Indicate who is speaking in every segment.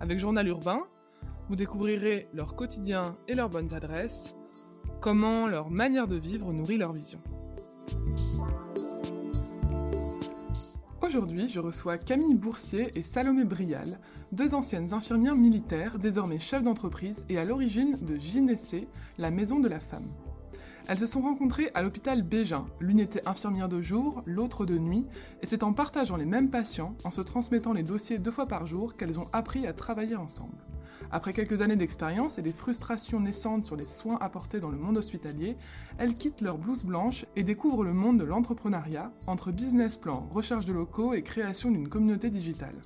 Speaker 1: Avec Journal Urbain, vous découvrirez leur quotidien et leurs bonnes adresses, comment leur manière de vivre nourrit leur vision. Aujourd'hui, je reçois Camille Boursier et Salomé Brial, deux anciennes infirmières militaires, désormais chefs d'entreprise et à l'origine de Gynécée, la maison de la femme. Elles se sont rencontrées à l'hôpital Bégin, l'une était infirmière de jour, l'autre de nuit, et c'est en partageant les mêmes patients, en se transmettant les dossiers deux fois par jour, qu'elles ont appris à travailler ensemble. Après quelques années d'expérience et des frustrations naissantes sur les soins apportés dans le monde hospitalier, elles quittent leur blouse blanche et découvrent le monde de l'entrepreneuriat, entre business plan, recherche de locaux et création d'une communauté digitale.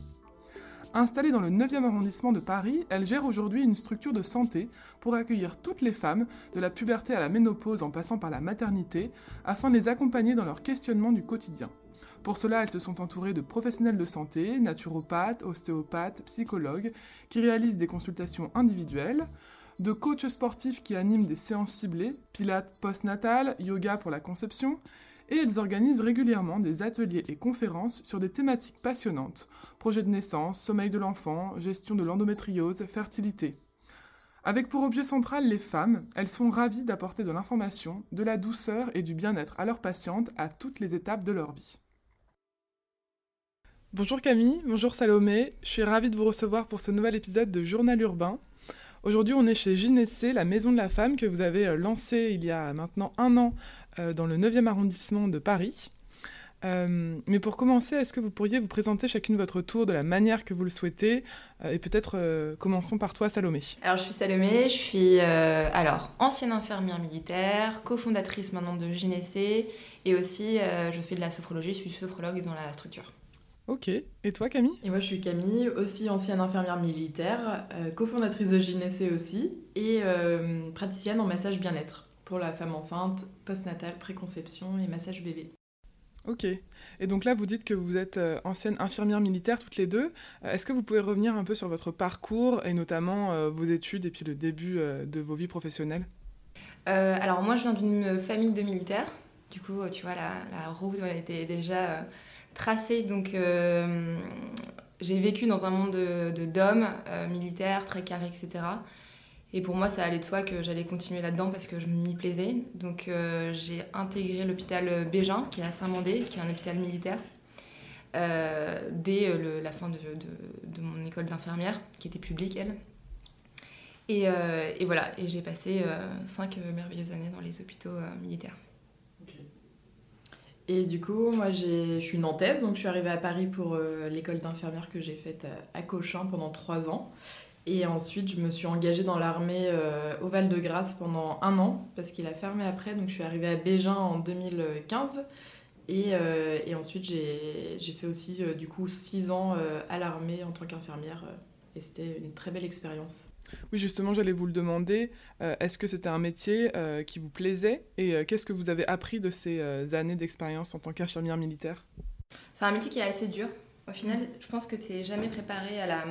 Speaker 1: Installée dans le 9e arrondissement de Paris, elle gère aujourd'hui une structure de santé pour accueillir toutes les femmes, de la puberté à la ménopause en passant par la maternité, afin de les accompagner dans leur questionnement du quotidien. Pour cela, elles se sont entourées de professionnels de santé, naturopathes, ostéopathes, psychologues, qui réalisent des consultations individuelles, de coachs sportifs qui animent des séances ciblées, pilates post-natal, yoga pour la conception, et elles organisent régulièrement des ateliers et conférences sur des thématiques passionnantes projet de naissance, sommeil de l'enfant, gestion de l'endométriose, fertilité. Avec pour objet central les femmes, elles sont ravies d'apporter de l'information, de la douceur et du bien-être à leurs patientes à toutes les étapes de leur vie. Bonjour Camille, bonjour Salomé, je suis ravie de vous recevoir pour ce nouvel épisode de Journal Urbain. Aujourd'hui, on est chez Gynécée, la maison de la femme que vous avez euh, lancée il y a maintenant un an dans le 9e arrondissement de Paris. Euh, mais pour commencer, est-ce que vous pourriez vous présenter chacune votre tour de la manière que vous le souhaitez Et peut-être commençons par toi, Salomé.
Speaker 2: Alors, je suis Salomé, je suis alors ancienne infirmière militaire, cofondatrice maintenant de Gynécée, et aussi je fais de la sophrologie, je suis sophrologue dans la structure.
Speaker 1: Ok. Et toi, Camille?
Speaker 3: Et moi, je suis Camille, aussi ancienne infirmière militaire, euh, cofondatrice de Gynécée aussi, et euh, praticienne en massage bien-être pour la femme enceinte, postnatale, préconception et massage bébé.
Speaker 1: Ok. Et donc là, vous dites que vous êtes euh, ancienne infirmière militaire toutes les deux. Est-ce que vous pouvez revenir un peu sur votre parcours et notamment vos études et puis le début de vos vies professionnelles?
Speaker 2: Alors moi, je viens d'une famille de militaires. Du coup, tu vois, la, la route était déjà tracé. Donc, euh, j'ai vécu dans un monde de, d'hommes euh, militaires, très carrés, etc. Et pour moi, ça allait de soi que j'allais continuer là-dedans parce que je m'y plaisais. Donc, euh, j'ai intégré l'hôpital Bégin, qui est à Saint-Mandé, qui est un hôpital militaire, dès la fin de, mon école d'infirmière, qui était publique, elle. Et, voilà, et j'ai passé cinq merveilleuses années dans les hôpitaux militaires.
Speaker 3: Et du coup, moi, je suis nantaise, donc je suis arrivée à Paris pour euh, l'école d'infirmière que j'ai faite à Cochin pendant trois ans. Et ensuite, je me suis engagée dans l'armée euh, au Val-de-Grâce pendant un an, parce qu'il a fermé après. Donc, je suis arrivée à Bégin en 2015. Et, euh, et ensuite, j'ai fait aussi, du coup, six ans à l'armée en tant qu'infirmière. et c'était une très belle expérience.
Speaker 1: Oui, justement, j'allais vous le demander. Euh, est-ce que c'était un métier euh, qui vous plaisait? Et euh, qu'est-ce que vous avez appris de ces années d'expérience en tant qu'infirmière militaire?
Speaker 2: C'est un métier qui est assez dur. Au final, je pense que tu n'es jamais préparé à la,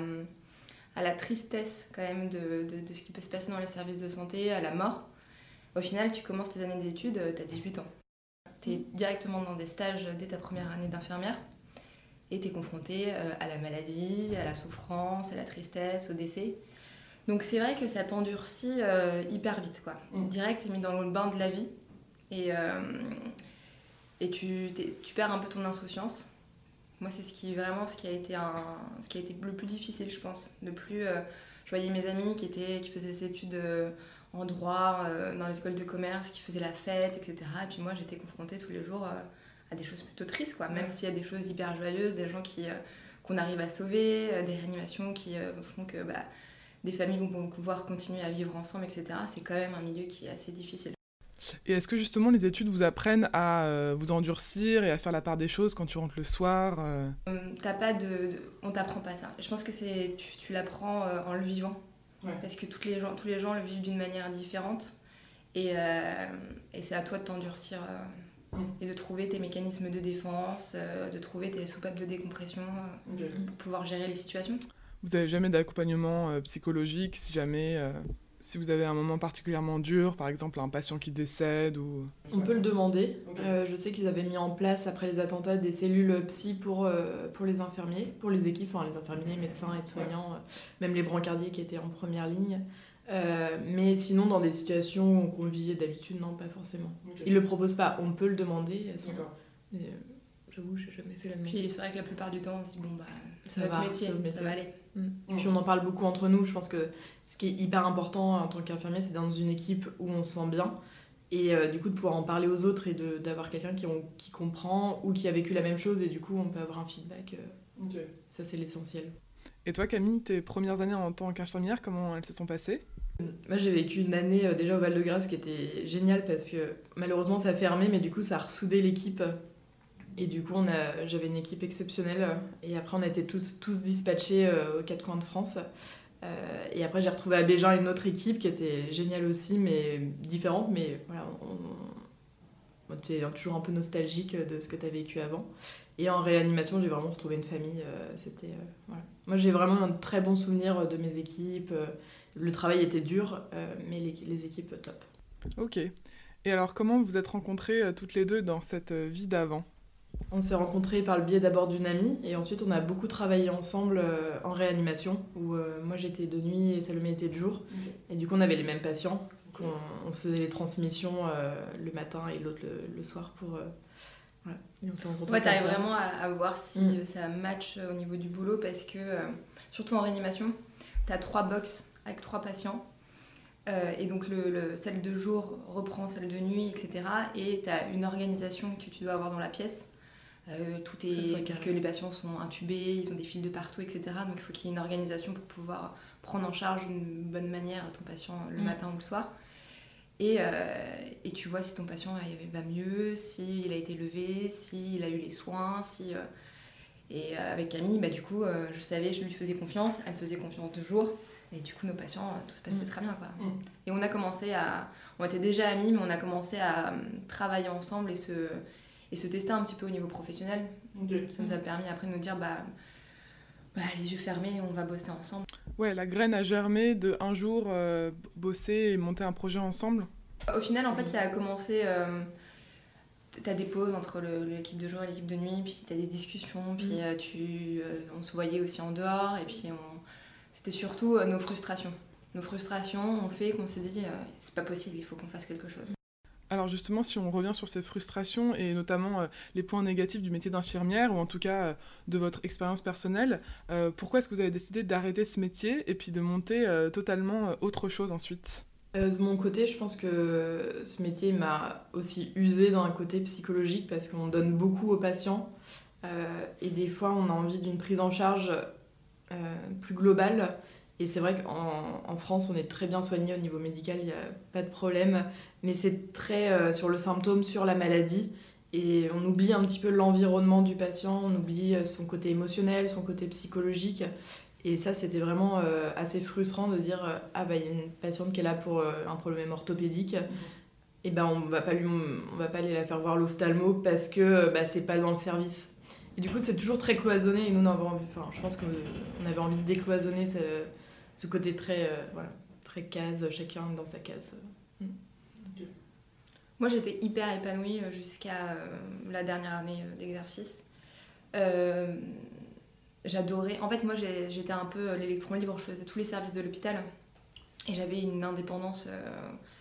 Speaker 2: à la tristesse quand même de, de, de, ce qui peut se passer dans les services de santé, à la mort. Au final, tu commences tes années d'études, tu as 18 ans. Tu es directement dans des stages dès ta première année d'infirmière et tu es confronté à la maladie, à la souffrance, à la tristesse, au décès. Donc c'est vrai que ça t'endurcit euh, hyper vite, quoi. Mm. Direct, t'es mis dans le bain de la vie et, euh, et tu, tu perds un peu ton insouciance. Moi, c'est ce qui vraiment ce qui a été un, ce qui a été le plus difficile, je pense. De plus, euh, je voyais mes amis qui étaient, qui faisaient des études en droit dans les écoles de commerce, qui faisaient la fête, etc. Et puis moi, j'étais confrontée tous les jours à des choses plutôt tristes, quoi. Même s'il y a des choses hyper joyeuses, des gens qui qu'on arrive à sauver, des réanimations qui font que bah, des familles vont pouvoir continuer à vivre ensemble, etc. C'est quand même un milieu qui est assez difficile.
Speaker 1: Et est-ce que justement les études vous apprennent à vous endurcir et à faire la part des choses quand tu rentres le soir
Speaker 2: T'as pas de, On t'apprend pas ça. Je pense que c'est tu, tu l'apprends en le vivant. Parce que toutes les gens, tous les gens le vivent d'une manière différente. Et, et c'est à toi de t'endurcir et de trouver tes mécanismes de défense, euh, de trouver tes soupapes de décompression euh, pour pouvoir gérer les situations.
Speaker 1: Vous n'avez jamais d'accompagnement euh, psychologique si jamais si vous avez un moment particulièrement dur, par exemple un patient qui décède ou...
Speaker 3: On peut le demander. je sais qu'ils avaient mis en place après les attentats des cellules psy pour, pour les infirmiers, pour les équipes, enfin les infirmiers, médecins, aides-soignants, même les brancardiers qui étaient en première ligne. Euh, mais sinon, dans des situations qu'on vit d'habitude, non, pas forcément. Ils Ils le proposent pas, on peut le demander. Euh, j'avoue, j'ai jamais fait la
Speaker 2: même. Puis c'est vrai que la plupart du temps, on se dit, bon, bah, c'est notre métier, ça va aller.
Speaker 3: Mm. Puis on en parle beaucoup entre nous. Je pense que ce qui est hyper important en tant qu'infirmier, c'est dans une équipe où on se sent bien. Et euh, du coup, de pouvoir en parler aux autres et d'avoir quelqu'un qui, qui comprend ou qui a vécu la même chose. Et du coup, on peut avoir un feedback. Ça, c'est l'essentiel.
Speaker 1: Et toi, Camille, tes premières années en tant qu'infirmière, comment elles se sont passées?
Speaker 3: Moi, j'ai vécu une année euh, déjà au Val-de-Grâce qui était géniale parce que malheureusement, ça a fermé, mais du coup, ça a ressoudé l'équipe. Et du coup, j'avais une équipe exceptionnelle. Et après, on a été tous, tous dispatchés euh, aux quatre coins de France. Euh, et après, j'ai retrouvé à Bégin une autre équipe qui était géniale aussi, mais différente. Mais voilà, on, tu es toujours un peu nostalgique de ce que tu as vécu avant. Et en réanimation, j'ai vraiment retrouvé une famille. Moi, j'ai vraiment un très bon souvenir de mes équipes. Le travail était dur, euh, mais les, équipes top.
Speaker 1: Ok. Et alors, comment vous êtes rencontrées euh, toutes les deux dans cette euh, vie d'avant?
Speaker 3: On s'est rencontrés par le biais d'abord d'une amie et ensuite on a beaucoup travaillé ensemble en réanimation où moi j'étais de nuit et Salomé était de jour. Et du coup on avait les mêmes patients. On, faisait les transmissions le matin et l'autre le, soir pour...
Speaker 2: voilà. Et on s'est rencontrés. Ouais, t'arrives vraiment à, voir si mm. ça match au niveau du boulot parce que surtout en réanimation, t'as trois box avec trois patients. Euh, et donc le, celle de jour reprend celle de nuit, etc. Et tu as une organisation que tu dois avoir dans la pièce. Euh, tout est parce que les patients sont intubés, ils ont des fils de partout, etc. Donc il faut qu'il y ait une organisation pour pouvoir prendre en charge d'une bonne manière ton patient le mm. matin ou le soir. Et, euh, et, tu vois si ton patient va mieux, s'il a été levé, s'il a eu les soins, si... Et avec Camille, bah, du coup, je savais, je lui faisais confiance, elle me faisait confiance de jour. Et du coup, nos patients, euh, tout se passait mm. très bien. Quoi. Mm. Et on a commencé à. On était déjà amis, mais on a commencé à euh, travailler ensemble et se, et se tester un petit peu au niveau professionnel. Ça nous a permis après de nous dire bah, bah, les yeux fermés, on va bosser ensemble.
Speaker 1: Ouais, la graine a germé de un jour euh, bosser et monter un projet ensemble.
Speaker 2: Au final, en fait, ça a commencé. tu as des pauses entre l'équipe de jour et l'équipe de nuit, puis tu as des discussions, puis mm. tu, on se voyait aussi en dehors, et puis on, c'était surtout euh, nos frustrations. Nos frustrations ont fait qu'on s'est dit, euh, c'est pas possible, il faut qu'on fasse quelque chose.
Speaker 1: Alors justement, si on revient sur ces frustrations et notamment euh, les points négatifs du métier d'infirmière, ou en tout cas de votre expérience personnelle, pourquoi est-ce que vous avez décidé d'arrêter ce métier et puis de monter totalement autre chose ensuite?
Speaker 3: De mon côté, je pense que ce métier m'a aussi usé d'un côté psychologique parce qu'on donne beaucoup aux patients et des fois on a envie d'une prise en charge euh, plus globale. Et c'est vrai qu'en en France, on est très bien soigné au niveau médical, il n'y a pas de problème. Mais c'est très euh, sur le symptôme, sur la maladie. Et on oublie un petit peu l'environnement du patient, on oublie euh, son côté émotionnel, son côté psychologique. Et ça, c'était vraiment assez frustrant de dire Ah, bah, il y a une patiente qui est là pour un problème orthopédique. Et ben, on va pas lui, on va pas aller la faire voir l'ophtalmo parce que bah, c'est pas dans le service. Et du coup, c'est toujours très cloisonné. Et nous, on avait envie, enfin, je pense qu'on avait envie de décloisonner ce, ce côté très, euh, voilà, très case, chacun dans sa case. Mm.
Speaker 2: Moi, j'étais hyper épanouie euh, jusqu'à euh, la dernière année d'exercice. J'adorais. En fait, moi, j'étais un peu l'électron libre. Je faisais tous les services de l'hôpital. Et j'avais une indépendance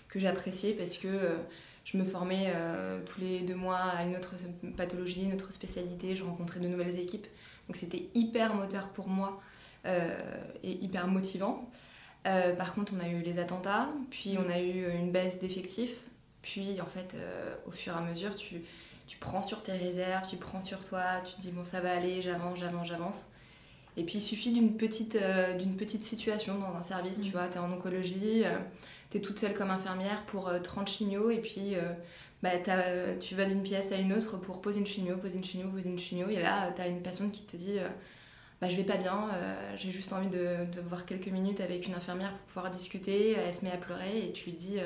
Speaker 2: que j'appréciais parce que je me formais euh, tous les deux mois à une autre pathologie, une autre spécialité, je rencontrais de nouvelles équipes. Donc c'était hyper moteur pour moi euh, et hyper motivant. Euh, par contre, on a eu les attentats, puis on a eu une baisse d'effectifs, puis en fait, au fur et à mesure, tu, tu prends sur tes réserves, tu prends sur toi, tu te dis bon, ça va aller, j'avance, j'avance, j'avance. Et puis il suffit d'une petite, d'une petite situation dans un service, tu mmh. vois, tu es en oncologie, es toute seule comme infirmière pour 30 chimios et puis bah, tu vas d'une pièce à une autre pour poser une chimio, poser une chimio, poser une chimio. Et là, tu as une patiente qui te dit bah, Je vais pas bien, j'ai juste envie de, de, voir quelques minutes avec une infirmière pour pouvoir discuter. Elle se met à pleurer et tu lui dis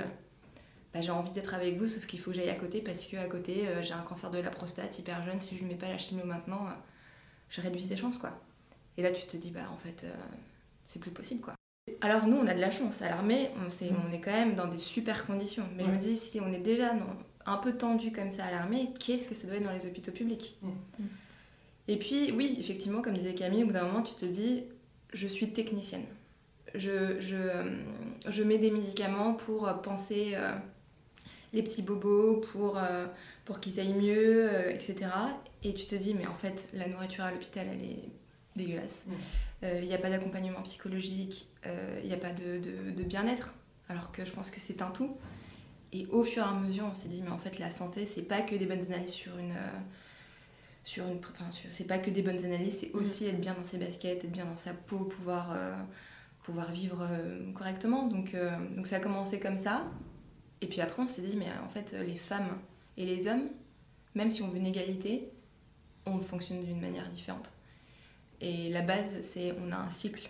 Speaker 2: bah, j'ai envie d'être avec vous, sauf qu'il faut que j'aille à côté parce qu'à côté, euh, j'ai un cancer de la prostate hyper jeune. Si je ne mets pas la chimio maintenant, euh, je réduis ses chances. quoi. Et là, tu te dis, bah en fait, euh, c'est plus possible. quoi. Alors, nous, on a de la chance. À l'armée, on, est, mm. on est quand même dans des super conditions. Mais je me dis, si on est déjà un peu tendu comme ça à l'armée, qu'est-ce que ça doit être dans les hôpitaux publics? Mm. Et puis, oui, effectivement, comme disait Camille, au bout d'un moment, tu te dis, je suis technicienne. Je, je, je mets des médicaments pour penser les petits bobos pour, euh, pour qu'ils aillent mieux, euh, etc. Et tu te dis, mais en fait, la nourriture à l'hôpital, elle est dégueulasse. Euh, il n'y a pas d'accompagnement psychologique, il n'y a pas de, de, bien-être, alors que je pense que c'est un tout. Et au fur et à mesure, on s'est dit, mais en fait, la santé, c'est pas que des bonnes analyses sur une. Sur une enfin, c'est pas que des bonnes analyses, c'est aussi être bien dans ses baskets, être bien dans sa peau, pouvoir, pouvoir vivre correctement. Donc, donc ça a commencé comme ça. Et puis après, on s'est dit, mais en fait, les femmes et les hommes, même si on veut une égalité, on fonctionne d'une manière différente. Et la base, c'est on a un cycle.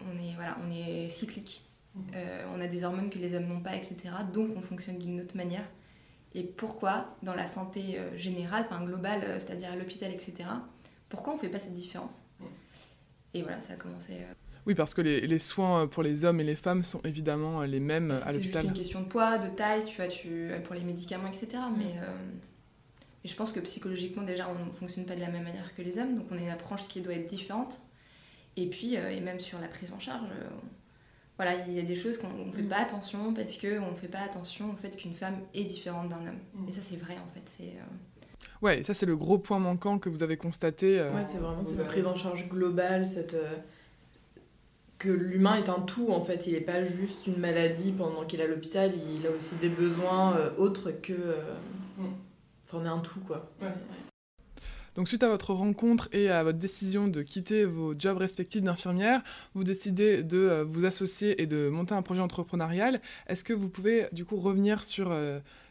Speaker 2: On est, voilà, on est cyclique. Euh, on a des hormones que les hommes n'ont pas, etc. Donc on fonctionne d'une autre manière. Et pourquoi, dans la santé euh, générale, enfin globale, euh, c'est-à-dire à, l'hôpital, etc., pourquoi on ne fait pas cette différence. Et voilà, ça a commencé.
Speaker 1: Oui, parce que les, soins euh, pour les hommes et les femmes sont évidemment euh, les mêmes euh, à l'hôpital.
Speaker 2: C'est une question de poids, de taille, tu vois, tu, pour les médicaments, etc. Mais, je pense que psychologiquement, déjà, on ne fonctionne pas de la même manière que les hommes, donc on a une approche qui doit être différente. Et puis, et même sur la prise en charge, voilà, il y a des choses qu'on ne fait mm. pas attention parce qu'on ne fait pas attention au fait qu'une femme est différente d'un homme. Mm. Et ça, c'est vrai, en fait. C'est.
Speaker 1: Ouais, ça c'est le gros point manquant que vous avez constaté.
Speaker 3: Ouais, c'est vraiment cette prise en charge globale, cette, que l'humain est un tout en fait, il n'est pas juste une maladie pendant qu'il est à l'hôpital, il a aussi des besoins euh, autres que... Euh, mm. Enfin, on est un tout quoi.
Speaker 1: Donc suite à votre rencontre et à votre décision de quitter vos jobs respectifs d'infirmière, vous décidez de euh, vous associer et de monter un projet entrepreneurial. Est-ce que vous pouvez du coup revenir sur,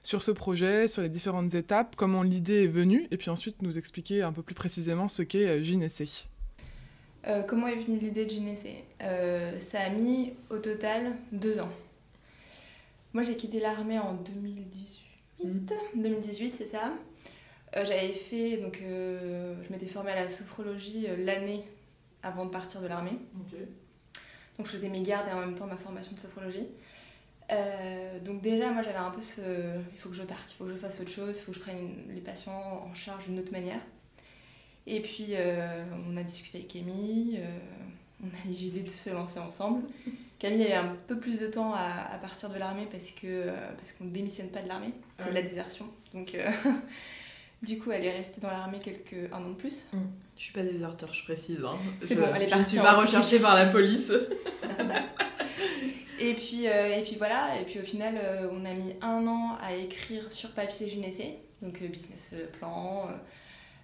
Speaker 1: sur ce projet, sur les différentes étapes, comment l'idée est venue, et puis ensuite nous expliquer un peu plus précisément ce qu'est
Speaker 2: euh, comment est venue l'idée de Gynécée euh, Ça a mis au total deux ans. Moi j'ai quitté l'armée en 2018. 2018 mm. c'est ça? Euh, j'avais fait, donc je m'étais formée à la sophrologie l'année avant de partir de l'armée. Donc je faisais mes gardes et en même temps ma formation de sophrologie. donc déjà moi j'avais un peu ce... Il faut que je parte, il faut que je fasse autre chose, il faut que je prenne les patients en charge d'une autre manière. Et puis, euh, on a discuté avec Camille, euh, on a eu l'idée de se lancer ensemble. Camille a eu un peu plus de temps à, partir de l'armée parce que euh, parce qu'on ne démissionne pas de l'armée, c'est de la désertion. Donc, du coup, elle est restée dans l'armée quelques un an de plus.
Speaker 3: Je mm. Je suis pas déserteur, je précise. Hein.
Speaker 2: C'est bon, elle est partie.
Speaker 3: Je ne suis pas recherchée par la police.
Speaker 2: et puis, et puis voilà, et puis au final, on a mis un an à écrire sur papier essai donc business plan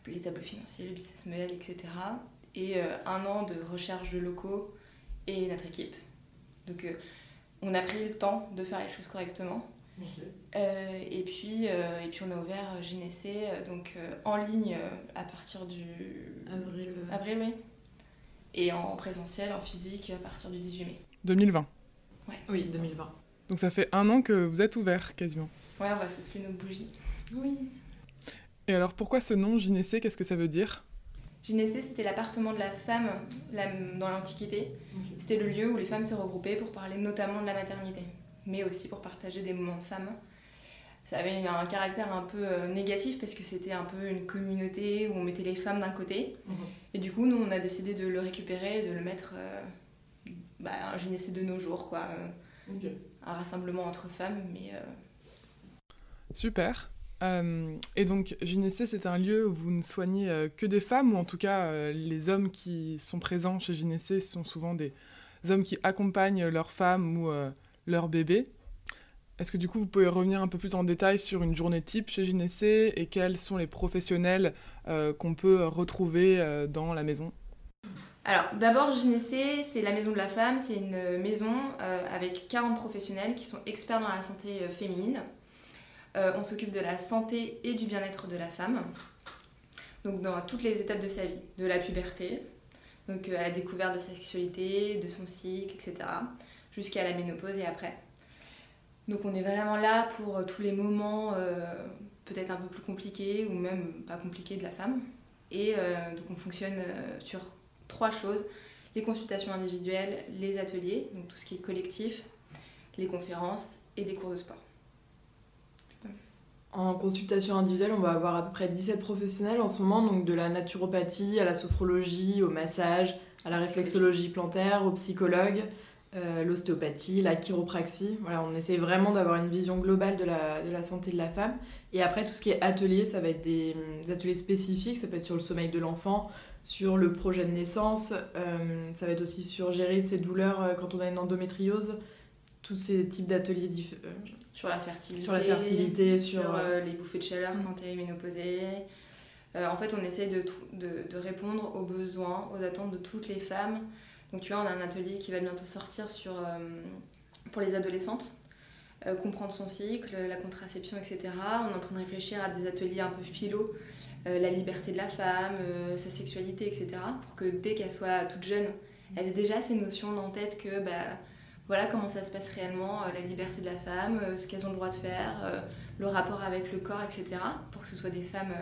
Speaker 2: les tableaux financiers, le business model, etc. Et euh, un an de recherche de locaux et notre équipe. Donc euh, on a pris le temps de faire les choses correctement. Euh, et, puis, et puis on a ouvert GNC donc, en ligne à partir du...
Speaker 3: Avril.
Speaker 2: Avril, oui. Et en présentiel, en physique, à partir du 18 mai.
Speaker 1: 2020
Speaker 2: ouais.
Speaker 3: Oui, 2020.
Speaker 1: Donc ça fait un an que vous êtes ouvert quasiment.
Speaker 2: Ouais, on va souffler nos bougies.
Speaker 3: Oui.
Speaker 1: Et alors pourquoi ce nom gynécée Qu'est-ce que ça veut dire?
Speaker 2: Gynécée, c'était l'appartement de la femme dans l'Antiquité. C'était le lieu où les femmes se regroupaient pour parler notamment de la maternité, mais aussi pour partager des moments de femmes. Ça avait un caractère un peu euh, négatif parce que c'était un peu une communauté où on mettait les femmes d'un côté. Mhm. Et du coup, nous, on a décidé de le récupérer, de le mettre euh, bah, un gynécée de nos jours, quoi. Un rassemblement entre femmes, mais... Euh,
Speaker 1: Super. Euh, et donc, Gynécée, c'est un lieu où vous ne soignez euh, que des femmes, ou en tout cas, euh, les hommes qui sont présents chez Gynécée sont souvent des hommes qui accompagnent leurs femmes ou leurs bébés. Est-ce que du coup, vous pouvez revenir un peu plus en détail sur une journée type chez Gynécée et quels sont les professionnels qu'on peut retrouver dans la maison?
Speaker 2: Alors, d'abord, Gynécée, c'est la maison de la femme. C'est une maison avec 40 professionnels qui sont experts dans la santé féminine. on s'occupe de la santé et du bien-être de la femme. Donc, dans toutes les étapes de sa vie, de la puberté, donc à la découverte de sa sexualité, de son cycle, etc., jusqu'à la ménopause et après. Donc on est vraiment là pour euh, tous les moments euh, peut-être un peu plus compliqués ou même pas compliqués de la femme. Et euh, donc on fonctionne sur trois choses les consultations individuelles, les ateliers, donc tout ce qui est collectif, les conférences et des cours de sport.
Speaker 3: En consultation individuelle, on va avoir à peu près 17 professionnels en ce moment, donc de la naturopathie à la sophrologie, au massage, à la réflexologie plantaire, aux psychologues, euh, l'ostéopathie, la chiropraxie. Voilà, on essaie vraiment d'avoir une vision globale de la, de la, santé de la femme. Et après, tout ce qui est atelier, ça va être des, ateliers spécifiques, ça peut être sur le sommeil de l'enfant, sur le projet de naissance, euh, ça va être aussi sur gérer ses douleurs euh, quand on a une endométriose, tous ces types d'ateliers différents.
Speaker 2: sur la fertilité,
Speaker 3: sur, la fertilité,
Speaker 2: sur, les bouffées de chaleur quand tu es ménopausée. en fait, on essaie de, de, de répondre aux besoins, aux attentes de toutes les femmes donc tu vois, on a un atelier qui va bientôt sortir euh, pour les adolescentes, euh, comprendre son cycle, la contraception, etc. On est en train de réfléchir à des ateliers un peu philo, euh, la liberté de la femme, sa sexualité, etc. Pour que dès qu'elle soit toute jeune, elle ait déjà ces notions en tête que bah, voilà comment ça se passe réellement, la liberté de la femme, ce qu'elles ont le droit de faire, le rapport avec le corps, etc. Pour que ce soit des femmes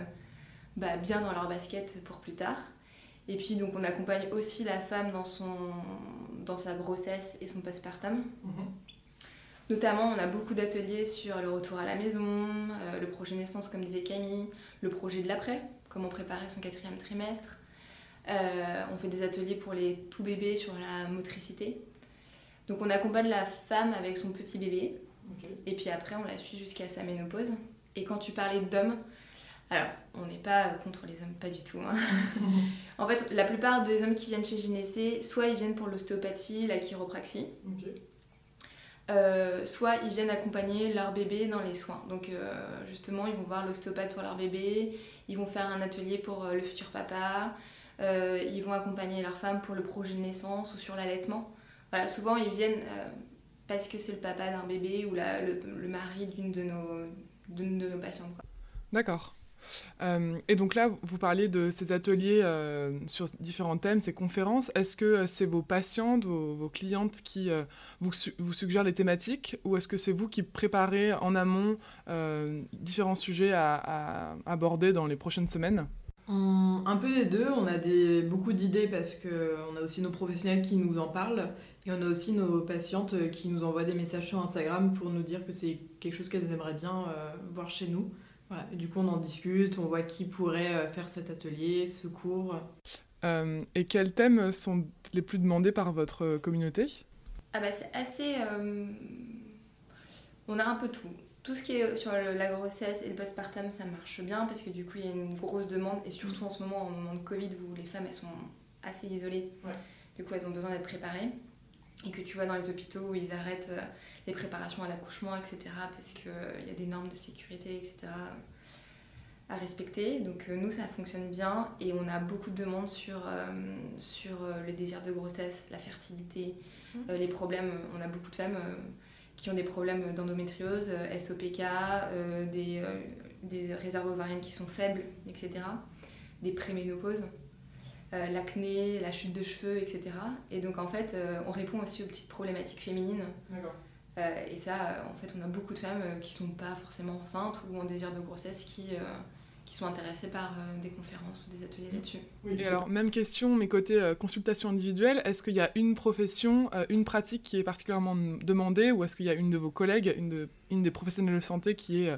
Speaker 2: bah, bien dans leur basket pour plus tard. Et puis donc on accompagne aussi la femme dans, son, dans sa grossesse et son postpartum. Mhm. Notamment, on a beaucoup d'ateliers sur le retour à la maison, euh, le projet naissance, comme disait Camille, le projet de l'après, comment préparer son quatrième trimestre. Euh, on fait des ateliers pour les tout bébés sur la motricité. Donc on accompagne la femme avec son petit bébé. Et puis après, on la suit jusqu'à sa ménopause. Et quand tu parlais d'hommes, alors, on n'est pas contre les hommes, pas du tout. Hein. en fait, la plupart des hommes qui viennent chez Gynécée, soit ils viennent pour l'ostéopathie, la chiropraxie, euh, soit ils viennent accompagner leur bébé dans les soins. Donc, euh, justement, ils vont voir l'ostéopathe pour leur bébé, ils vont faire un atelier pour euh, le futur papa, ils vont accompagner leur femme pour le projet de naissance ou sur l'allaitement. Voilà, souvent, ils viennent parce que c'est le papa d'un bébé ou le, mari d'une de nos, de, de nos patientes.
Speaker 1: D'accord. Euh, et donc là, vous parliez de ces ateliers euh, sur différents thèmes, ces conférences. Est-ce que euh, c'est vos patientes, vos, clientes qui vous, suggèrent les thématiques ou est-ce que c'est vous qui préparez en amont différents sujets à, aborder dans les prochaines semaines?
Speaker 3: Un peu des deux, on a beaucoup d'idées parce qu'on a aussi nos professionnels qui nous en parlent et on a aussi nos patientes qui nous envoient des messages sur Instagram pour nous dire que c'est quelque chose qu'elles aimeraient bien voir chez nous du coup, on en discute, on voit qui pourrait euh, faire cet atelier, ce cours.
Speaker 1: Euh, et quels thèmes sont les plus demandés par votre communauté?
Speaker 2: Ah bah C'est assez... Euh, on a un peu tout. Tout ce qui est sur la grossesse et le postpartum, ça marche bien parce que du coup, il y a une grosse demande et surtout en ce moment, au moment de Covid, où les femmes, elles sont assez isolées. Du coup, elles ont besoin d'être préparées. Et que tu vois dans les hôpitaux où ils arrêtent les préparations à l'accouchement, etc. Parce qu'il euh, y a des normes de sécurité, etc. à respecter. Donc euh, nous, ça fonctionne bien et on a beaucoup de demandes sur, euh, sur le désir de grossesse, la fertilité, mmh. les problèmes. On a beaucoup de femmes qui ont des problèmes d'endométriose, SOPK, des, des réserves ovariennes qui sont faibles, etc. Des préménopauses. l'acné, la chute de cheveux, etc. Et donc en fait, on répond aussi aux petites problématiques féminines. Euh, et ça, euh, en fait, on a beaucoup de femmes euh, qui sont pas forcément enceintes ou en désir de grossesse qui, qui sont intéressées par des conférences ou des ateliers là-dessus.
Speaker 1: Oui, et alors, même question, mais côté consultation individuelle, est-ce qu'il y a une profession, une pratique qui est particulièrement demandée ou est-ce qu'il y a une de vos collègues, une, de, une des professionnels de santé qui est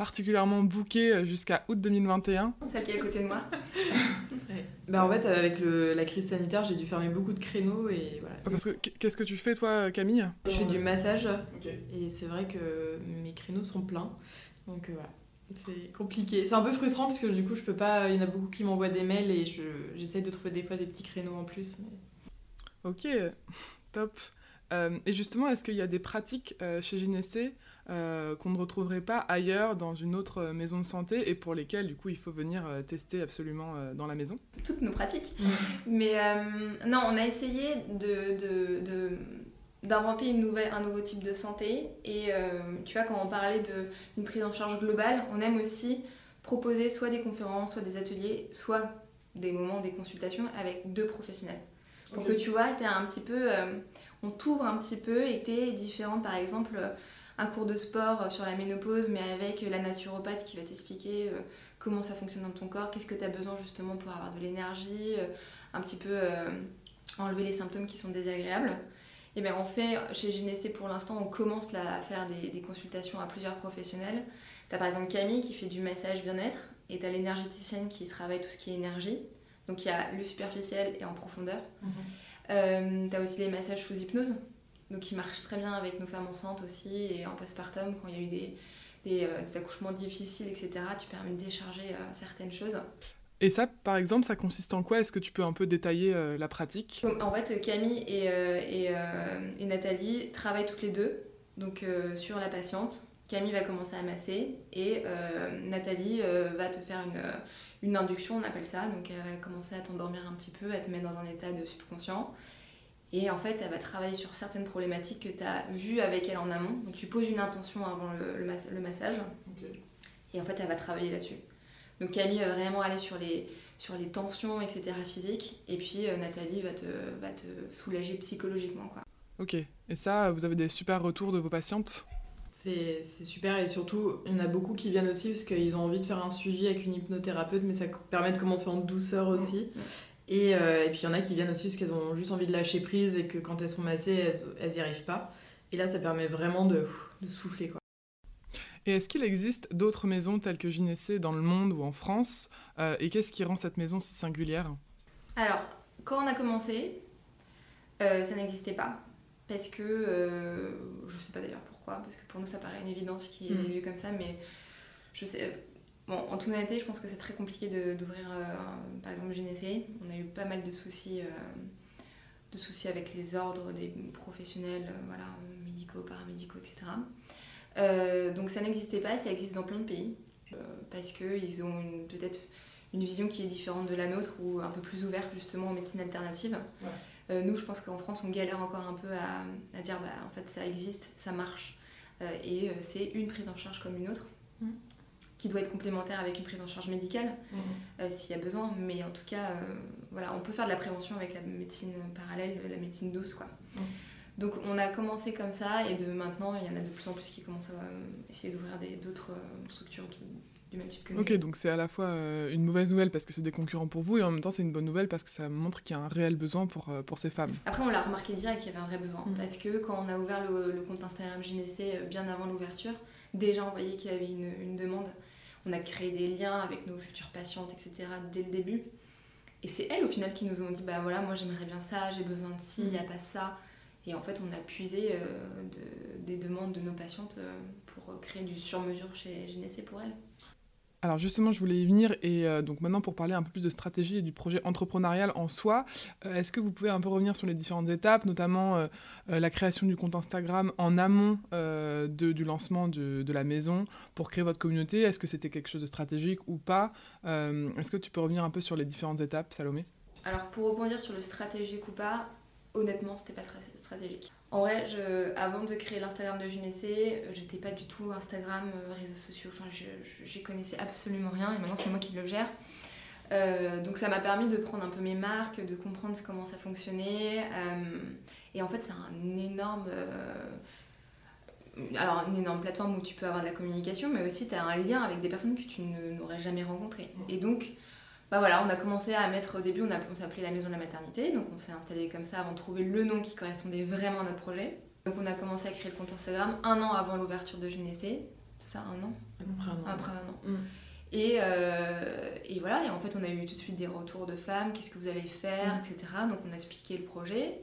Speaker 1: particulièrement bookée jusqu'à août 2021
Speaker 2: Celle qui est à côté de moi.
Speaker 3: Bah, en fait, avec le, la crise sanitaire, j'ai dû fermer beaucoup de créneaux et voilà.
Speaker 1: Ah, parce que qu'est-ce que tu fais toi, Camille?
Speaker 3: Je fais du massage et c'est vrai que mes créneaux sont pleins, donc euh, voilà. C'est compliqué. C'est un peu frustrant parce que du coup, je peux pas. Il y en a beaucoup qui m'envoient des mails et j'essaie de trouver des fois des petits créneaux en plus.
Speaker 1: Ok, top. Euh, et justement, est-ce qu'il y a des pratiques euh, chez Gynécée euh, qu'on ne retrouverait pas ailleurs dans une autre maison de santé et pour lesquelles du coup il faut venir euh, tester absolument euh, dans la maison
Speaker 2: Toutes nos pratiques. Mais non, on a essayé de, d'inventer une nouvelle, un nouveau type de santé et tu vois quand on parlait d'une prise en charge globale, on aime aussi proposer soit des conférences, soit des ateliers, soit des moments, des consultations avec deux professionnels. Pour que tu vois, es un petit peu on t'ouvre un petit peu et tu es différente par exemple un cours de sport sur la ménopause, mais avec la naturopathe qui va t'expliquer euh, comment ça fonctionne dans ton corps, qu'est-ce que tu as besoin justement pour avoir de l'énergie, euh, un petit peu euh, enlever les symptômes qui sont désagréables. Et bien on fait, chez Gynécée pour l'instant, on commence à faire des, consultations à plusieurs professionnels. Tu as par exemple Camille qui fait du massage bien-être, et tu as l'énergéticienne qui travaille tout ce qui est énergie. Donc il y a le superficiel et en profondeur. Mhm. tu as aussi les massages sous hypnose, donc qui marche très bien avec nos femmes enceintes aussi et en postpartum quand il y a eu des, des, euh, accouchements difficiles, etc. Tu permets de décharger euh, certaines choses.
Speaker 1: Et ça, par exemple, ça consiste en quoi? Est-ce que tu peux un peu détailler euh, la pratique?
Speaker 2: En fait, Camille et, et, et, Nathalie travaillent toutes les deux donc, sur la patiente. Camille va commencer à masser et Nathalie va te faire une, une induction, on appelle ça. Donc elle va commencer à t'endormir un petit peu, à te mettre dans un état de subconscient. Et en fait, elle va travailler sur certaines problématiques que tu as vues avec elle en amont. Donc tu poses une intention avant le, le, massage. Et en fait, elle va travailler là-dessus. Donc Camille va vraiment aller sur les, sur les tensions, etc. physiques. Et puis euh, Nathalie va te, va te soulager psychologiquement. Quoi.
Speaker 1: Ok. Et ça, vous avez des super retours de vos patientes?
Speaker 3: C'est super et surtout, il y en a beaucoup qui viennent aussi parce qu'ils ont envie de faire un suivi avec une hypnothérapeute, mais ça permet de commencer en douceur aussi. Euh, et, puis il y en a qui viennent aussi parce qu'elles ont juste envie de lâcher prise et que quand elles sont massées, elles n'y arrivent pas. Et là, ça permet vraiment de, de souffler. Quoi.
Speaker 1: Et est-ce qu'il existe d'autres maisons telles que Gynécée dans le monde ou en France euh, Et qu'est-ce qui rend cette maison si singulière?
Speaker 2: Alors, quand on a commencé, euh, ça n'existait pas. Parce que, je ne sais pas d'ailleurs pourquoi, parce que pour nous ça paraît une évidence qu'il y ait mm. des lieux comme ça, mais je sais, Bon, en toute honnêteté, je pense que c'est très compliqué d'ouvrir, euh, par exemple, GNSA. On a eu pas mal de soucis, euh, de soucis avec les ordres des professionnels, euh, voilà, médicaux, paramédicaux, etc. donc ça n'existait pas, ça existe dans plein de pays, parce qu'ils ont peut-être une vision qui est différente de la nôtre, ou un peu plus ouverte justement aux médecines alternatives. nous, je pense qu'en France, on galère encore un peu à, dire, bah, en fait, ça existe, ça marche, et c'est une prise en charge comme une autre. Mmh qui doit être complémentaire avec une prise en charge médicale mhm. euh, s'il y a besoin. Mais en tout cas, euh, voilà, on peut faire de la prévention avec la médecine parallèle, la médecine douce. Quoi. Mhm. Donc on a commencé comme ça et de maintenant, il y en a de plus en plus qui commencent à euh, essayer d'ouvrir d'autres structures du même type que nous.
Speaker 1: Ok, donc c'est à la fois une mauvaise nouvelle parce que c'est des concurrents pour vous et en même temps c'est une bonne nouvelle parce que ça montre qu'il y a un réel besoin pour, pour ces femmes.
Speaker 2: Après on l'a remarqué direct qu'il y avait un vrai besoin mhm. parce que quand on a ouvert le, compte Instagram Gynécée bien avant l'ouverture, déjà on voyait qu'il y avait une, une demande on a créé des liens avec nos futures patientes, etc. dès le début. Et c'est elles au final qui nous ont dit bah voilà, moi j'aimerais bien ça, j'ai besoin de ci, il n'y a mm. pas ça. Et en fait, on a puisé euh, des demandes de nos patientes euh, pour créer du sur-mesure chez Gynécée pour elles.
Speaker 1: Alors justement, je voulais y venir et euh, donc maintenant pour parler un peu plus de stratégie et du projet entrepreneurial en soi, euh, est-ce que vous pouvez un peu revenir sur les différentes étapes, notamment euh, la création du compte Instagram en amont du lancement de, la maison pour créer votre communauté? Est-ce que c'était quelque chose de stratégique ou pas? Est-ce que tu peux revenir un peu sur les différentes étapes, Salomé?
Speaker 2: Alors pour rebondir sur le stratégique ou pas, honnêtement, c'était pas très stratégique. En vrai, je, avant de créer l'Instagram de Junessé, euh, j'étais pas du tout Instagram, euh, réseaux sociaux, enfin, j'y connaissais absolument rien et maintenant c'est moi qui le gère. Euh, donc ça m'a permis de prendre un peu mes marques, de comprendre comment ça fonctionnait. et en fait, c'est un énorme. alors, une énorme plateforme où tu peux avoir de la communication, mais aussi tu as un lien avec des personnes que tu n'aurais jamais rencontrées. Et donc, bah voilà, on a commencé à mettre au début, on, on s'appelait la maison de la maternité, donc on s'est installé comme ça avant de trouver le nom qui correspondait vraiment à notre projet. Donc on a commencé à créer le compte Instagram un an avant l'ouverture de Gynécée. C'est ça, un an?
Speaker 3: Après un an.
Speaker 2: Mm. Et, euh, et, voilà, et en fait on a eu tout de suite des retours de femmes, qu'est-ce que vous allez faire, mm. etc. Donc on a expliqué le projet.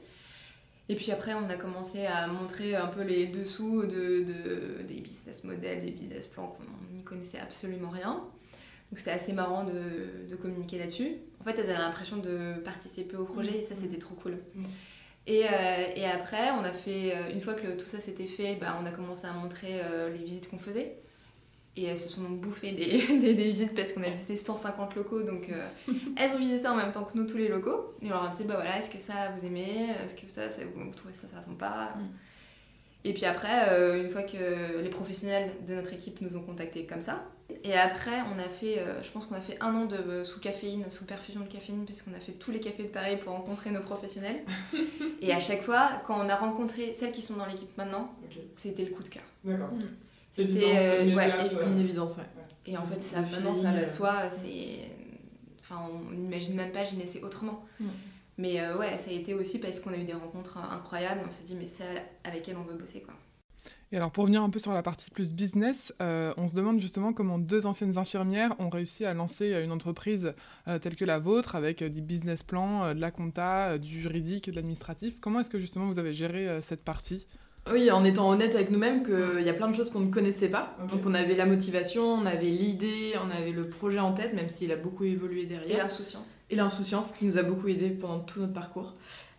Speaker 2: Et puis après, on a commencé à montrer un peu les dessous de, de des business models, des business plans qu'on n'y connaissait absolument rien. Donc c'était assez marrant de, de communiquer là-dessus. En fait, elles avaient l'impression de participer au projet et ça, mm. c'était trop cool. Mm. Et, et, après, on a fait, une fois que tout ça s'était fait, bah, on a commencé à montrer les visites qu'on faisait. Et elles se sont bouffées des, des, visites parce qu'on a visité 150 locaux, donc elles ont visité en même temps que nous tous les locaux. Et on leur a dit, bah voilà, est-ce que ça vous aimez? Est-ce que ça, ça, vous trouvez ça, ça sympa? Mm. Et puis après, euh, une fois que les professionnels de notre équipe nous ont contactés comme ça, et après, on a fait, euh, je pense qu'on a fait un an de sous caféine, sous perfusion de caféine, puisqu'on a fait tous les cafés de Paris pour rencontrer nos professionnels. et à chaque fois, quand on a rencontré celles qui sont dans l'équipe maintenant, c'était le coup de cœur.
Speaker 1: D'accord. Mm.
Speaker 2: C'était
Speaker 1: euh,
Speaker 3: une évidence, ouais.
Speaker 2: Et en fait, ça, maintenant, ça va de soi. C'est, enfin, on n'imagine même pas Gynécée autrement. Mm. Mais euh, ouais, ça a été aussi parce qu'on a eu des rencontres incroyables. On s'est dit, mais c'est avec elle on veut bosser. quoi.
Speaker 1: Et alors pour revenir un peu sur la partie plus business, euh, on se demande justement comment deux anciennes infirmières ont réussi à lancer une entreprise euh, telle que la vôtre avec des business plans, de la compta, du juridique, de l'administratif. Comment est-ce que justement vous avez géré cette partie?
Speaker 3: Oui, en étant honnête avec nous-mêmes qu'il y a plein de choses qu'on ne connaissait pas. Donc on avait la motivation, on avait l'idée, on avait le projet en tête, même s'il a beaucoup évolué derrière.
Speaker 2: Et l'insouciance.
Speaker 3: Et l'insouciance qui nous a beaucoup aidé pendant tout notre parcours.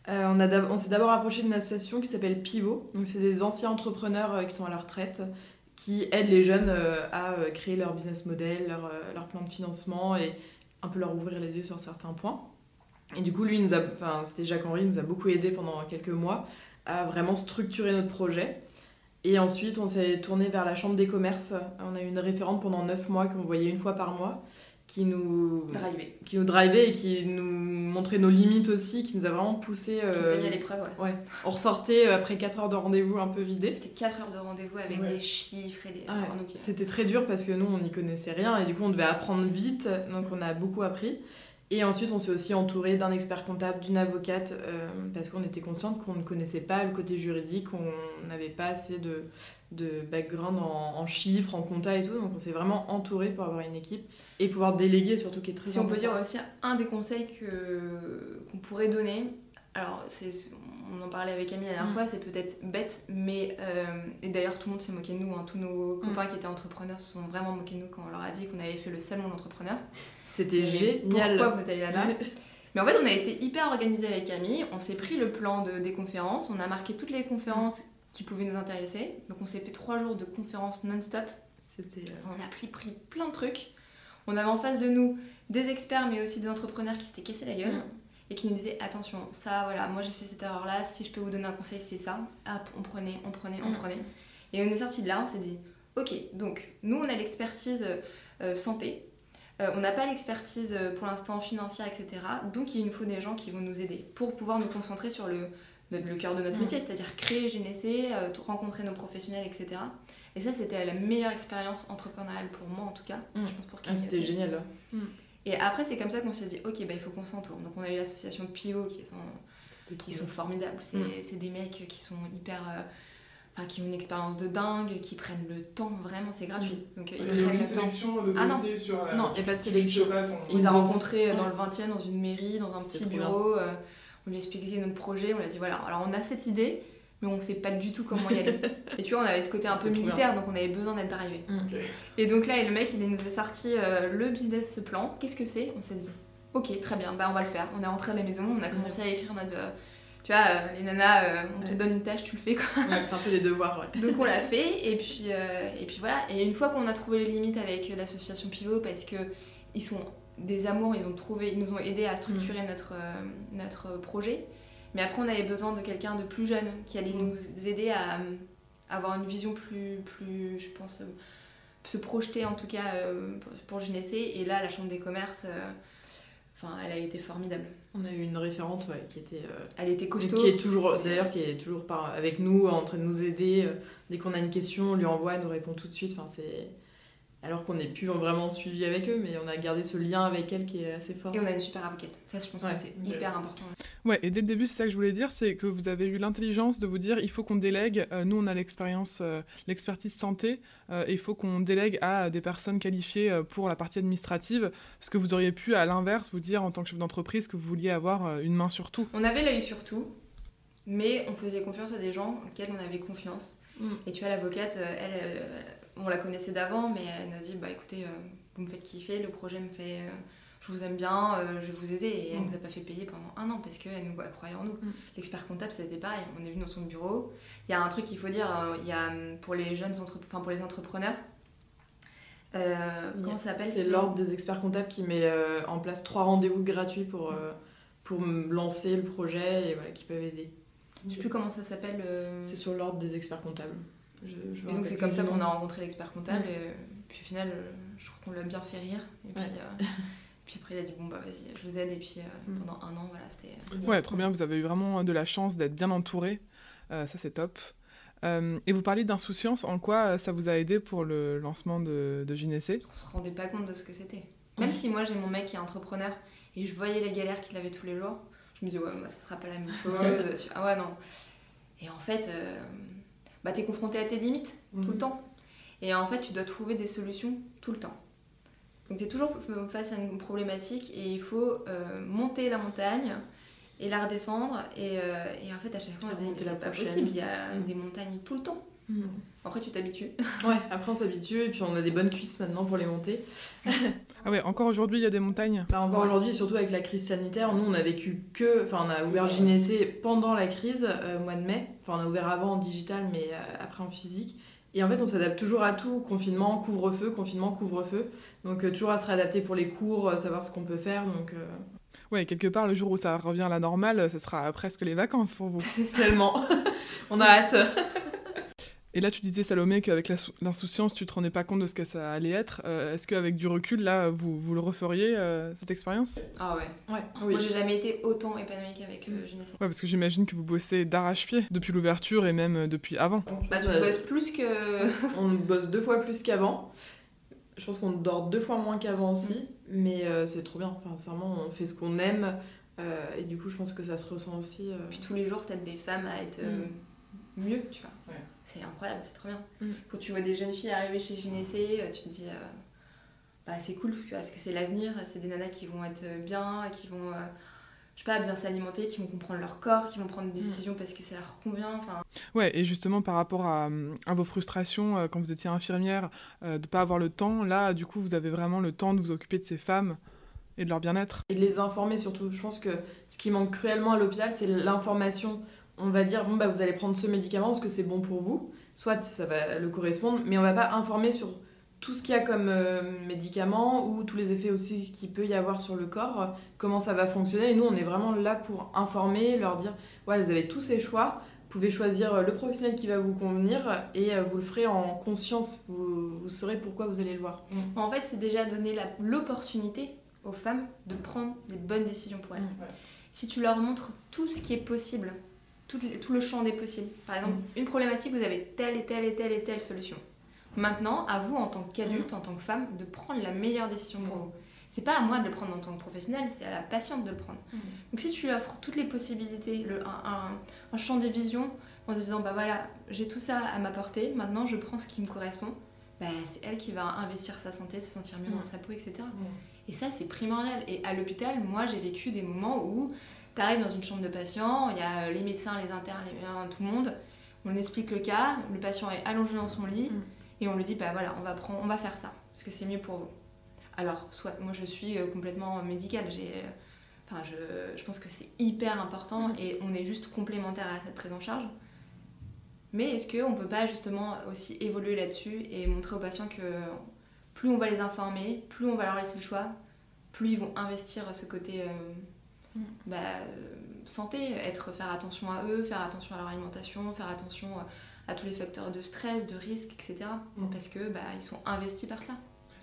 Speaker 3: Euh, on, s'est d'abord approché d'une association qui s'appelle Pivot. Donc c'est des anciens entrepreneurs euh, qui sont à la retraite qui aident les jeunes euh, à créer leur business model, leur, plan de financement et un peu leur ouvrir les yeux sur certains points. Et du coup, lui, c'était Jacques-Henri, nous a beaucoup aidé pendant quelques mois à vraiment structurer notre projet. Et ensuite, on s'est tourné vers la Chambre des commerces. On a eu une référente pendant 9 mois qu'on voyait une fois par mois, qui nous
Speaker 2: drivait,
Speaker 3: qui nous drivait et qui nous montrait nos limites aussi, qui nous a vraiment poussé.
Speaker 2: Euh... Qui nous a mis à l'épreuve, ouais.
Speaker 3: ouais. On ressortait euh, après 4 heures de rendez-vous un peu vidé.
Speaker 2: C'était 4 heures de rendez-vous avec des chiffres et des.
Speaker 3: Ah C'était très dur parce que nous, on n'y connaissait rien et du coup, on devait apprendre vite. Donc, on a beaucoup appris. Et ensuite, on s'est aussi entouré d'un expert comptable, d'une avocate, euh, parce qu'on était consciente qu'on ne connaissait pas le côté juridique, on n'avait pas assez de, de background en, chiffres, en compta et tout. Donc, on s'est vraiment entouré pour avoir une équipe et pouvoir déléguer, surtout qui est très
Speaker 2: Si on peut dire aussi un des conseils que, qu'on pourrait donner, alors c'est, on en parlait avec Camille la dernière mm. fois, c'est peut-être bête, mais. Euh, et d'ailleurs, tout le monde s'est moqué de nous, hein. tous nos mm. copains qui étaient entrepreneurs se sont vraiment moqués de nous quand on leur a dit qu'on avait fait le salon d'entrepreneur.
Speaker 3: C'était génial.
Speaker 2: Pourquoi vous allez là-bas Mais en fait, on a été hyper organisé avec Camille. On s'est pris le plan de, des conférences. On a marqué toutes les conférences qui pouvaient nous intéresser. Donc, on s'est fait trois jours de conférences non-stop. Euh, on a pris, pris plein de trucs. On avait en face de nous des experts, mais aussi des entrepreneurs qui s'étaient cassés la gueule. Mm. Et qui nous disaient attention, ça, voilà, moi j'ai fait cette erreur-là. Si je peux vous donner un conseil, c'est ça. Hop, on prenait, on prenait, on mm. prenait. Et on est sorti de là, on s'est dit ok, donc nous on a l'expertise euh, santé euh, on n'a pas l'expertise euh, pour l'instant financière, etc. Donc il nous faut des gens qui vont nous aider pour pouvoir nous concentrer sur le, le cœur de notre mm. métier, c'est-à-dire créer GNC, euh, rencontrer nos professionnels, etc. Et ça, c'était la meilleure expérience entrepreneuriale pour moi, en tout cas.
Speaker 3: Mm. Je pense pour ah, C'était génial. Là.
Speaker 2: Mm. Et après, c'est comme ça qu'on s'est dit, ok, bah, il faut qu'on s'entoure. Donc on a eu l'association Pio qui sont, qui sont formidables. C'est des mecs qui sont hyper qui ont une expérience de dingue, qui prennent le temps, vraiment, c'est gratuit. Donc,
Speaker 1: ils prennent le temps. De ah non, sur la...
Speaker 2: non, il n'y a pas de sélection. Il les a rencontrés euh, dans le 20e, dans une mairie, dans un petit bureau. Euh, on lui a expliqué notre projet, on lui a dit voilà, alors on a cette idée, mais on ne sait pas du tout comment y aller. et tu vois, on avait ce côté un peu militaire, donc on avait besoin d'être arrivé. Et donc là, le mec, il nous a sorti euh, le business plan. Qu'est-ce que c'est? On s'est dit ok, très bien, bah, on va le faire. On est rentré à la maison, on a commencé à écrire notre tu vois, euh, les nanas, euh, on te donne une tâche, tu le fais quoi.
Speaker 3: Ouais, c'est un peu des devoirs, ouais.
Speaker 2: Donc on l'a fait, et puis, euh, et puis voilà. Et une fois qu'on a trouvé les limites avec l'association Pivot, parce que ils sont des amours, ils, ont trouvé, ils nous ont aidé à structurer mm. notre, notre projet. Mais après, on avait besoin de quelqu'un de plus jeune qui allait mm. nous aider à, avoir une vision plus, plus je pense, se projeter en tout cas pour GNC. Et là, la Chambre des commerces Enfin, elle a été formidable.
Speaker 3: On a eu une référente qui était.
Speaker 2: Euh, elle était costaud.
Speaker 3: Qui est toujours, d'ailleurs, qui est toujours par, avec nous, en train de nous aider. Euh, dès qu'on a une question, on lui envoie, elle nous répond tout de suite. Enfin, c'est alors qu'on n'est plus vraiment suivi avec eux, mais on a gardé ce lien avec elle qui est assez fort.
Speaker 2: Et on a une super avocate. Ça, je pense que c'est hyper important.
Speaker 1: Ouais, et dès le début, c'est ça que je voulais dire, c'est que vous avez eu l'intelligence de vous dire, il faut qu'on délègue. Euh, nous, on a l'expérience, euh, l'expertise santé, euh, et il faut qu'on délègue à des personnes qualifiées pour la partie administrative, parce que vous auriez pu, à l'inverse, vous dire en tant que chef d'entreprise que vous vouliez avoir une main sur tout.
Speaker 2: On avait l'œil sur tout, mais on faisait confiance à des gens auxquels on avait confiance. Mm. Et tu vois, l'avocate, elle on la connaissait d'avant, mais elle nous a dit bah écoutez, euh, vous me faites kiffer, le projet me fait, euh, je vous aime bien, euh, je vais vous aider. Et elle
Speaker 1: Mm.
Speaker 2: nous a pas fait payer pendant un an parce qu'elle nous elle croyait en nous.
Speaker 3: Mm.
Speaker 2: L'expert comptable, c'était pareil. On est venu dans son bureau. Il y a un truc qu'il faut dire, euh, il y a hum, pour les jeunes entrep- enfin pour les entrepreneurs. euh, comment ça s'appelle
Speaker 3: C'est l'ordre des experts comptables qui met en place trois rendez-vous gratuits pour, pour me lancer le projet et voilà, qui peuvent aider.
Speaker 2: Je sais plus comment ça s'appelle.
Speaker 3: C'est sur l'ordre des experts comptables. Je, je me
Speaker 2: Et donc c'est comme ça qu'on a rencontré l'expert comptable. Et puis au final, euh, je crois qu'on l'a bien fait rire. Et puis,
Speaker 3: Ouais.
Speaker 2: euh, puis après, il a dit bon bah vas-y, je vous aide. Et puis euh,
Speaker 3: Mm.
Speaker 2: pendant un an, voilà, c'était.
Speaker 1: Ouais, trop bien, vous avez eu vraiment de la chance d'être bien entouré. Euh, ça, c'est top. Euh, et vous parliez d'insouciance, en quoi ça vous a aidé pour le lancement de, de Gynécée
Speaker 2: On se rendait pas compte de ce que c'était. Même
Speaker 3: Ouais.
Speaker 2: si moi j'ai mon mec qui est entrepreneur et je voyais les galères qu'il avait tous les jours, je me disais ouais, moi ça sera pas la même chose. Ah ouais, non. Et en fait, euh, bah t'es confronté à tes limites tout le
Speaker 3: Mhm.
Speaker 2: temps. Et en fait, tu dois trouver des solutions tout le temps. Donc tu es toujours face à une problématique et il faut euh, monter la montagne et la redescendre. Et, euh, et en fait, à chaque fois, on se c'est pas possible, il y a des montagnes tout le temps.
Speaker 3: Mhm.
Speaker 2: Après, tu t'habitues.
Speaker 3: Ouais, après on s'habitue et puis on a des bonnes cuisses maintenant pour les monter.
Speaker 1: Ah ouais, encore aujourd'hui, il y a des montagnes
Speaker 3: Bah, encore aujourd'hui, surtout avec la crise sanitaire, nous on a vécu que, enfin on a ouvert Gynécée pendant la crise, euh, mois de mai. Enfin on a ouvert avant en digital, mais euh, après en physique. Et en fait on s'adapte toujours à tout, confinement, couvre-feu, confinement, couvre-feu. Donc euh, toujours à se réadapter pour les cours, euh, savoir ce qu'on peut faire. Donc
Speaker 1: Ouais, quelque part, le jour où ça revient à la normale, ce sera presque les vacances pour vous.
Speaker 3: c'est tellement. on a hâte.
Speaker 1: Et là, tu disais, Salomé, qu'avec l'insouciance, tu te rendais pas compte de ce que ça allait être. Euh, Est-ce qu'avec du recul, là, vous, vous le referiez, euh, cette expérience?
Speaker 2: Ah ouais.
Speaker 3: Ouais,
Speaker 2: Moi, j'ai jamais été autant épanouie qu'avec euh, Gynécée.
Speaker 1: Ouais, parce que j'imagine que vous bossez d'arrache-pied depuis l'ouverture et même euh, depuis avant.
Speaker 2: Bah, tu
Speaker 3: Ouais.
Speaker 2: bosses plus que.
Speaker 3: On bosse deux fois plus qu'avant. Je pense qu'on dort deux fois moins qu'avant aussi, mais euh, c'est trop bien. Enfin, sincèrement, on fait ce qu'on aime euh, et du coup, je pense que ça se ressent aussi. euh.
Speaker 2: Puis tous les jours, t'aides des femmes à être euh, mieux, tu vois.
Speaker 1: Ouais.
Speaker 2: C'est incroyable, c'est trop bien.
Speaker 3: Mm.
Speaker 2: Quand tu vois des jeunes filles arriver chez Gynécée, euh, tu te dis. euh, bah, c'est cool, tu vois, parce que c'est l'avenir. C'est des nanas qui vont être euh, bien, qui vont. euh, je sais pas, bien s'alimenter, qui vont comprendre leur corps, qui vont prendre des décisions parce que ça leur convient. Enfin,
Speaker 1: Ouais, et justement, par rapport à, à vos frustrations euh, quand vous étiez infirmière, euh, de pas avoir le temps, là, du coup, vous avez vraiment le temps de vous occuper de ces femmes et de leur bien-être.
Speaker 3: Et de les informer surtout. Je pense que ce qui manque cruellement à l'hôpital, c'est l'information. On va dire, bon, bah, vous allez prendre ce médicament parce que c'est bon pour vous. Soit ça va le correspondre, mais on va pas informer sur tout ce qu'il y a comme euh, médicament ou tous les effets aussi qu'il peut y avoir sur le corps, comment ça va fonctionner. Et nous, on est vraiment là pour informer, leur dire, ouais, vous avez tous ces choix. Vous pouvez choisir euh, le professionnel qui va vous convenir et euh, vous le ferez en conscience. Vous, vous saurez pourquoi vous allez le voir.
Speaker 2: En fait, c'est déjà donner l'opportunité aux femmes de prendre des bonnes décisions pour elles.
Speaker 3: Mm.
Speaker 2: Si tu leur montres tout ce qui est possible, tout le, tout le champ des possibles, par exemple,
Speaker 3: Mm.
Speaker 2: une problématique, vous avez telle et telle et telle et telle solution. Maintenant, à vous, en tant qu'adulte, en tant que femme, de prendre la meilleure décision pour
Speaker 3: Mm.
Speaker 2: vous. C'est pas à moi de le prendre en tant que professionnel, c'est à la patiente de le prendre.
Speaker 3: Mm.
Speaker 2: Donc si tu lui offres toutes les possibilités, le, un, un- un champ des visions, en se disant, bah voilà, j'ai tout ça à m'apporter, maintenant je prends ce qui me correspond, bah, c'est elle qui va investir sa santé, se sentir mieux
Speaker 3: Mm.
Speaker 2: dans sa peau, etc. Et ça, c'est primordial. Et à l'hôpital, moi, j'ai vécu des moments où tu arrives dans une chambre de patient, il y a les médecins, les internes, les, tout le monde, on explique le cas, le patient est allongé dans son lit,
Speaker 3: Mm.
Speaker 2: et on lui dit, bah voilà, on va, prendre, on va faire ça, parce que c'est mieux pour vous. Alors, soit moi, je suis euh, complètement médicale, j'ai... euh, Enfin, je, je pense que c'est hyper important
Speaker 3: Mm.
Speaker 2: et on est juste complémentaire à cette prise en charge. Mais est-ce qu'on peut pas justement aussi évoluer là-dessus et montrer aux patients que plus on va les informer, plus on va leur laisser le choix, plus ils vont investir ce côté euh. Bah, euh, santé, être, faire attention à eux, faire attention à leur alimentation, faire attention à tous les facteurs de stress, de risque, etc.
Speaker 1: Mm.
Speaker 2: Parce que bah, ils sont investis par ça.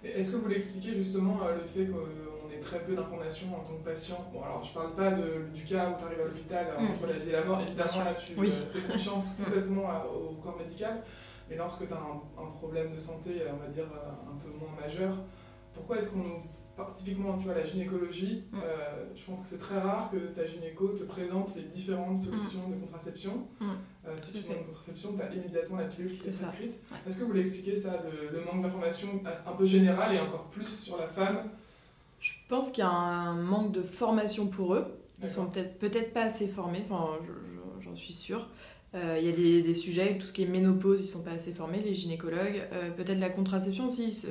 Speaker 1: Est-ce que vous voulez expliquer justement euh, le fait qu'on ait très peu d'informations en tant que patient? Bon, alors je parle pas de- du cas où tu arrives à l'hôpital euh,
Speaker 2: Mm.
Speaker 1: entre la vie et la mort, évidemment là tu
Speaker 3: Oui.
Speaker 1: euh, fais confiance
Speaker 2: Mm.
Speaker 1: complètement à- au corps médical, mais lorsque tu as un, un problème de santé, euh, on va dire euh, un peu moins majeur, pourquoi est-ce qu'on nous. Par- Typiquement, tu vois, la gynécologie,
Speaker 2: Mm.
Speaker 1: euh, je pense que c'est très rare que ta gynéco te présente les différentes solutions de contraception.
Speaker 3: Mm.
Speaker 1: Euh, si tu demandes une contraception, tu as immédiatement la pilule qui est, prescrite.
Speaker 2: Ouais.
Speaker 1: Est-ce que vous voulez expliquer ça, le, le manque d'informations un peu général et encore plus sur la femme?
Speaker 3: Je pense qu'il y a un manque de formation pour eux. Ils sont peut-être peut-être pas assez formés, enfin je- je- j'en suis sûre. Euh, Il y a des, des sujets, tout ce qui est ménopause, ils sont pas assez formés, les gynécologues. Euh, peut-être la contraception aussi, ils se-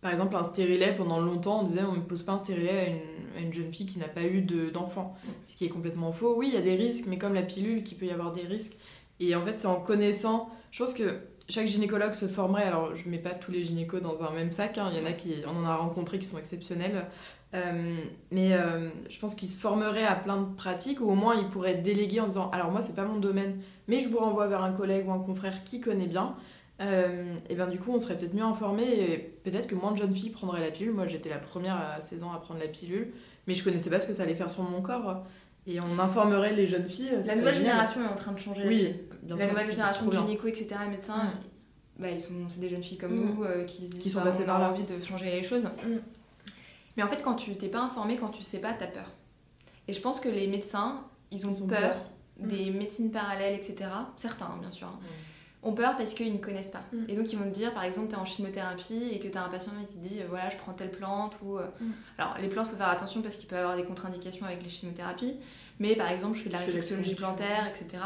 Speaker 3: par exemple, un stérilet, pendant longtemps, on disait on ne pose pas un stérilet à une, à une jeune fille qui n'a pas eu d'enfant. ce qui est complètement faux. Oui, il y a des risques, mais comme la pilule, qui peut y avoir des risques. Et en fait, c'est en connaissant. Je pense que chaque gynécologue se formerait. Alors, je ne mets pas tous les gynécos dans un même sac. hein. Il y en a qui. On en a rencontré qui sont exceptionnels. Euh, mais euh, je pense qu'ils se formeraient à plein de pratiques, ou au moins ils pourraient déléguer en disant Alors, moi, c'est pas mon domaine, mais je vous renvoie vers un collègue ou un confrère qui connaît bien. Euh, et bien du coup on serait peut-être mieux informé et peut-être que moins de jeunes filles prendraient la pilule. Moi j'étais la première à 16 ans à prendre la pilule, mais je connaissais pas ce que ça allait faire sur mon corps. Et on informerait les jeunes filles.
Speaker 2: La nouvelle génération est en train de changer
Speaker 3: Oui, bien
Speaker 2: La
Speaker 3: sûr.
Speaker 2: nouvelle génération de gynéco, etc., médecins, bah, ils sont, c'est des jeunes filles comme
Speaker 3: Mm.
Speaker 2: nous euh, qui,
Speaker 3: Qui sont
Speaker 2: bah,
Speaker 3: passées par
Speaker 2: a
Speaker 3: là.
Speaker 2: envie de changer les choses. Mais en fait, quand tu t'es pas informé, quand tu sais pas, t'as peur. Et je pense que les médecins, ils ont,
Speaker 3: Ils ont
Speaker 2: peur,
Speaker 3: peur.
Speaker 2: des médecines parallèles, etc. Certains, hein, bien sûr. hein, ont peur parce qu'ils ne connaissent pas.
Speaker 3: Mm.
Speaker 2: Et donc ils vont te dire, par exemple, tu es en chimiothérapie et que tu as un patient qui te dit, euh, voilà, je prends telle plante. ou euh,
Speaker 3: Mm.
Speaker 2: Alors les plantes, il faut faire attention parce qu'il peut y avoir des contre-indications avec les chimiothérapies. Mais par exemple, je fais de la réflexologie plantaire, etc.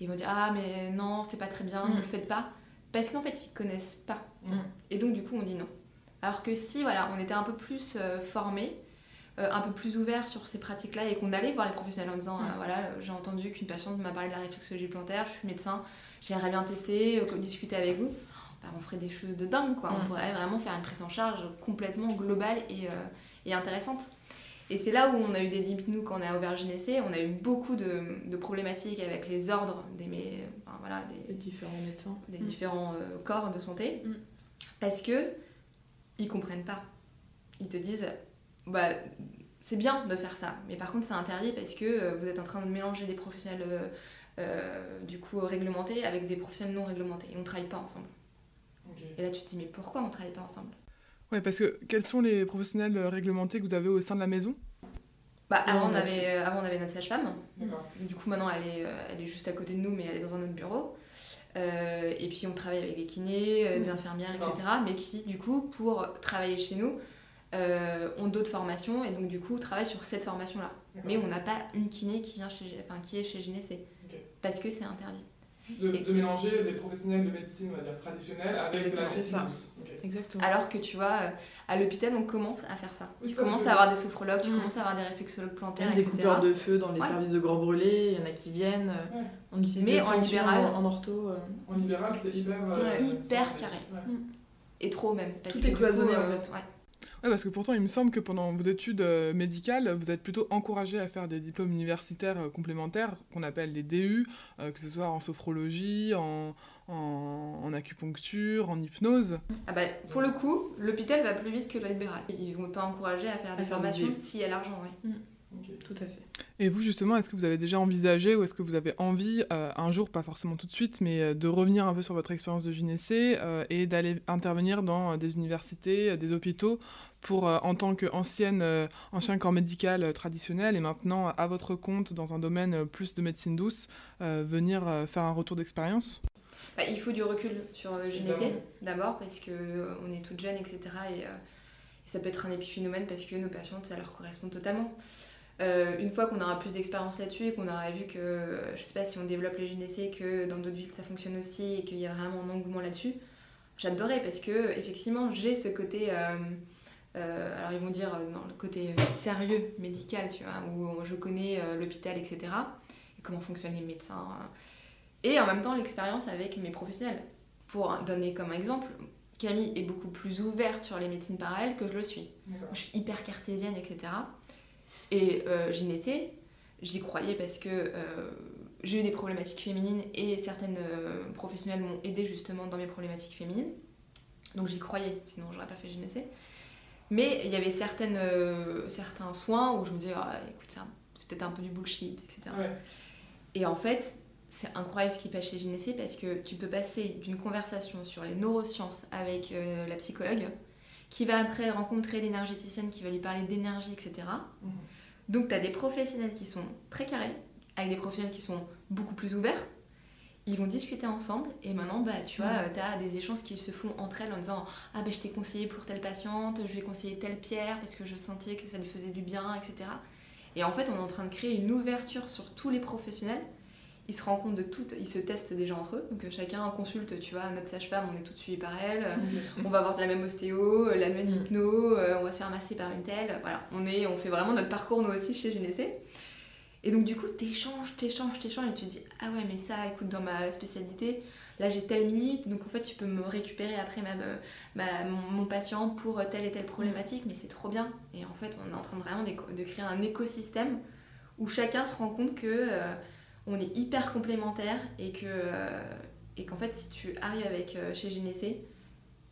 Speaker 2: Et ils vont dire, ah mais non, c'est pas très bien,
Speaker 3: Mm.
Speaker 2: ne le faites pas. Parce qu'en fait, ils connaissent pas.
Speaker 3: Mm.
Speaker 2: Et donc du coup, on dit non. Alors que si, voilà, on était un peu plus euh, formés, euh, un peu plus ouverts sur ces pratiques-là et qu'on allait voir les professionnels en disant,
Speaker 3: Mm.
Speaker 2: euh, voilà, j'ai entendu qu'une patiente m'a parlé de la réflexologie plantaire, je suis médecin, j'aimerais bien tester, euh, discuter avec vous. Bah, on ferait des choses de dingue, quoi. On pourrait vraiment faire une prise en charge complètement globale et, euh, et intéressante. Et c'est là où on a eu des limites, nous, quand on a ouvert on a eu beaucoup de, de problématiques avec les ordres des, enfin, voilà, des,
Speaker 3: Les différents médecins.
Speaker 2: des
Speaker 3: Mm.
Speaker 2: différents euh, corps de santé
Speaker 3: Mm.
Speaker 2: parce que ils comprennent pas. Ils te disent bah c'est bien de faire ça, mais par contre c'est interdit parce que vous êtes en train de mélanger des professionnels euh, du coup réglementés avec des professionnels non réglementés et on travaille pas ensemble. Et là tu te dis mais pourquoi on travaille pas ensemble?
Speaker 1: Ouais, parce que quels sont les professionnels euh, réglementés que vous avez au sein de la maison?
Speaker 2: Bah avant
Speaker 3: on
Speaker 2: avait euh, avant on avait notre sage-femme. Du coup, maintenant, elle est, euh, elle est juste à côté de nous, mais elle est dans un autre bureau. Euh, et puis, on travaille avec des kinés, euh, des infirmières, etc. Mais qui, du coup, pour travailler chez nous, euh, ont d'autres formations et donc, du coup, travaillent sur cette formation-là. Mais on n'a pas une kiné qui, vient chez, enfin, qui est chez GNC. Parce que c'est interdit.
Speaker 1: De,
Speaker 2: Et-
Speaker 1: de mélanger des professionnels de médecine, on va dire, traditionnelle avec
Speaker 2: Exactement.
Speaker 1: la médecine douce. Ok.
Speaker 3: Exactement.
Speaker 2: Alors que, tu vois, euh, à l'hôpital, on commence à faire ça.
Speaker 1: Oui,
Speaker 2: tu
Speaker 1: ça,
Speaker 2: commences à avoir des sophrologues, tu
Speaker 3: Mm.
Speaker 2: commences à avoir des réflexologues plantaires,
Speaker 3: Même des
Speaker 2: etc.
Speaker 3: coupeurs de feu dans les
Speaker 2: Ouais.
Speaker 3: services de grands brûlés, il y en a qui viennent. euh,
Speaker 1: Ouais.
Speaker 3: On utilise
Speaker 2: Mais en libéral-
Speaker 3: en, en ortho. euh.
Speaker 1: En libéral, c'est hyper.
Speaker 2: C'est
Speaker 1: euh,
Speaker 2: hyper carré.
Speaker 1: Ouais.
Speaker 2: Et trop, même. Parce
Speaker 3: Tout
Speaker 2: que,
Speaker 3: est cloisonné,
Speaker 2: coup,
Speaker 3: en fait.
Speaker 2: Ouais.
Speaker 1: Ouais, parce que pourtant, il me semble que pendant vos études euh, médicales, vous êtes plutôt encouragé à faire des diplômes universitaires euh, complémentaires, qu'on appelle les DU, euh, que ce soit en sophrologie, en, en, en acupuncture, en hypnose.
Speaker 2: Ah bah, pour le coup, l'hôpital va plus vite que le libéral. Ils vont t'encourager à faire
Speaker 3: À
Speaker 2: des
Speaker 3: faire des
Speaker 2: formations s'il y a l'argent, oui.
Speaker 3: Tout à fait.
Speaker 1: Et vous, justement, est-ce que vous avez déjà envisagé ou est-ce que vous avez envie, euh, un jour, pas forcément tout de suite, mais euh, de revenir un peu sur votre expérience de gynécée euh, et d'aller intervenir dans euh, des universités, euh, des hôpitaux, pour, euh, en tant qu'ancienne, euh, ancien corps médical euh, traditionnel et maintenant à votre compte dans un domaine euh, plus de médecine douce, euh, venir euh, faire un retour d'expérience?
Speaker 2: Bah, il faut du recul sur euh,
Speaker 1: Évidemment.
Speaker 2: d'abord, parce qu'on on est toutes jeunes, etc. Et, euh, et ça peut être un épiphénomène parce que nos patientes, ça leur correspond totalement. Euh, une fois qu'on aura plus d'expérience là-dessus et qu'on aura vu que, euh, je sais pas si on développe les GNC, que dans d'autres villes ça fonctionne aussi et qu'il y a vraiment un engouement là-dessus, j'adorerais parce que, effectivement, j'ai ce côté. euh, euh, alors ils vont dire dans le côté sérieux médical, tu vois, où je connais l'hôpital, etc. Et comment fonctionnent les médecins. euh, et en même temps l'expérience avec mes professionnels. Pour donner comme exemple, Camille est beaucoup plus ouverte sur les médecines parallèles que je le suis. Je suis hyper cartésienne, etc. Et euh, gynécée, j'y croyais parce que euh, j'ai eu des problématiques féminines et certaines euh, professionnelles m'ont aidé justement dans mes problématiques féminines. Donc j'y croyais, sinon j'aurais pas fait gynécée. Mais il y avait certaines, euh, certains soins où je me disais, Ah, écoute, c'est peut-être un peu du bullshit, etc.
Speaker 1: Ouais.
Speaker 2: Et en fait, c'est incroyable ce qui passe chez Gynécée parce que tu peux passer d'une conversation sur les neurosciences avec euh, la psychologue, qui va après rencontrer l'énergéticienne qui va lui parler d'énergie, etc. Donc tu as des professionnels qui sont très carrés, avec des professionnels qui sont beaucoup plus ouverts. Ils vont discuter ensemble et maintenant, bah, tu vois, tu as des échanges qui se font entre elles en disant Ah, ben je t'ai conseillé pour telle patiente, je lui ai conseillé telle pierre parce que je sentais que ça lui faisait du bien, etc. Et en fait, on est en train de créer une ouverture sur tous les professionnels ils se rendent compte de tout, ils se testent déjà entre eux. Donc chacun consulte, tu vois, notre sage-femme, on est tout suivi par elle. on va avoir de la même ostéo, la même mm. hypno, on va se faire masser par une telle. Voilà, on, est, on fait vraiment notre parcours nous aussi chez Gynécée. Et donc du coup, t'échanges, t'échanges, t'échanges et tu dis ah ouais mais ça, écoute dans ma spécialité, là j'ai telle limite, donc en fait tu peux me récupérer après ma, mon, patient pour telle et telle problématique, mais c'est trop bien. Et en fait, on est en train de vraiment de, créer un écosystème où chacun se rend compte que euh, on est hyper complémentaires et que euh, et qu'en fait si tu arrives avec euh, chez Gynécée,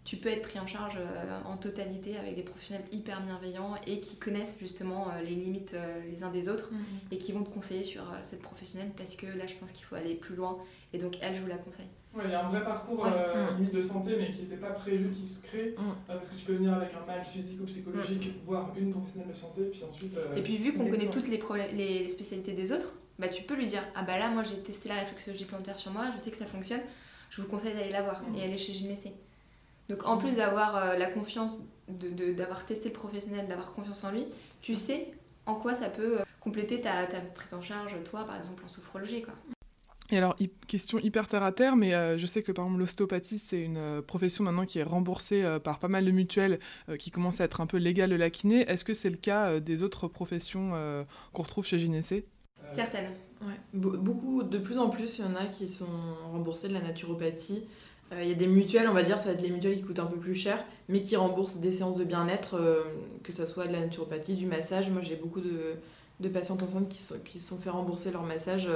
Speaker 2: tu peux être pris en charge en totalité avec des professionnels hyper bienveillants et qui connaissent justement les limites les uns des autres mhm. et qui vont te conseiller sur cette professionnelle parce que là je pense qu'il faut aller plus loin et donc elle je vous la conseille.
Speaker 1: Ouais, il y a un vrai parcours euh, mm. de santé, mais qui n'était pas prévu, qui se crée, mm. euh, parce que tu peux venir avec un mal physique ou psychologique, mm. voir une professionnelle de santé, puis ensuite... Euh,
Speaker 2: et puis vu qu'on connaît toutes les, les spécialités des autres, bah, tu peux lui dire, ah bah là, moi j'ai testé la réflexologie plantaire sur moi, je sais que ça fonctionne, je vous conseille d'aller la voir et aller chez Gynécée. Donc en plus d'avoir la confiance, d'avoir de, testé le professionnel, d'avoir confiance en lui, tu sais en quoi ça peut compléter ta, ta prise en charge, toi par exemple en sophrologie. Quoi.
Speaker 1: Et alors, question hyper terre à terre, mais euh, je sais que par exemple l'ostéopathie, c'est une euh, profession maintenant qui est remboursée euh, par pas mal de mutuelles, qui commence à être un peu légale de la kiné. Est-ce que c'est le cas des autres professions qu'on retrouve chez Gynécée
Speaker 2: Certaines.
Speaker 3: Ouais. beaucoup, de plus en plus, il y en a qui sont remboursés de la naturopathie. Il y a des mutuelles, on va dire, ça va être les mutuelles qui coûtent un peu plus cher, mais qui remboursent des séances de bien-être, que ce soit de la naturopathie, du massage. Moi, j'ai beaucoup de, de patientes enceintes qui se sont, qui sont fait rembourser leur massage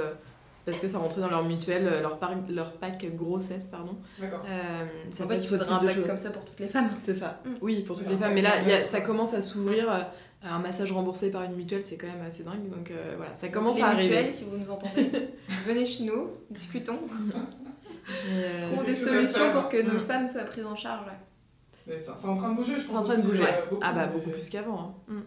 Speaker 3: parce que ça rentrait dans leur mutuelle, euh, leur, leur pack grossesse, pardon.
Speaker 1: D'accord.
Speaker 2: Euh, en fait, il faudrait un pack comme ça pour toutes les femmes.
Speaker 3: C'est ça. Mm. Oui, pour toutes les femmes. Mais là, y a, ça commence à s'ouvrir. Euh, un massage remboursé par une mutuelle, c'est quand même assez dingue. Donc euh, voilà, ça commence à arriver.
Speaker 2: Mutuelles, si vous nous entendez, venez chez nous, discutons. Trouvons des solutions pour que nos mm. femmes soient prises en charge.
Speaker 1: C'est en train de bouger, je pense.
Speaker 3: C'est en train de bouger. ah bah beaucoup plus qu'avant. Hein. Mm.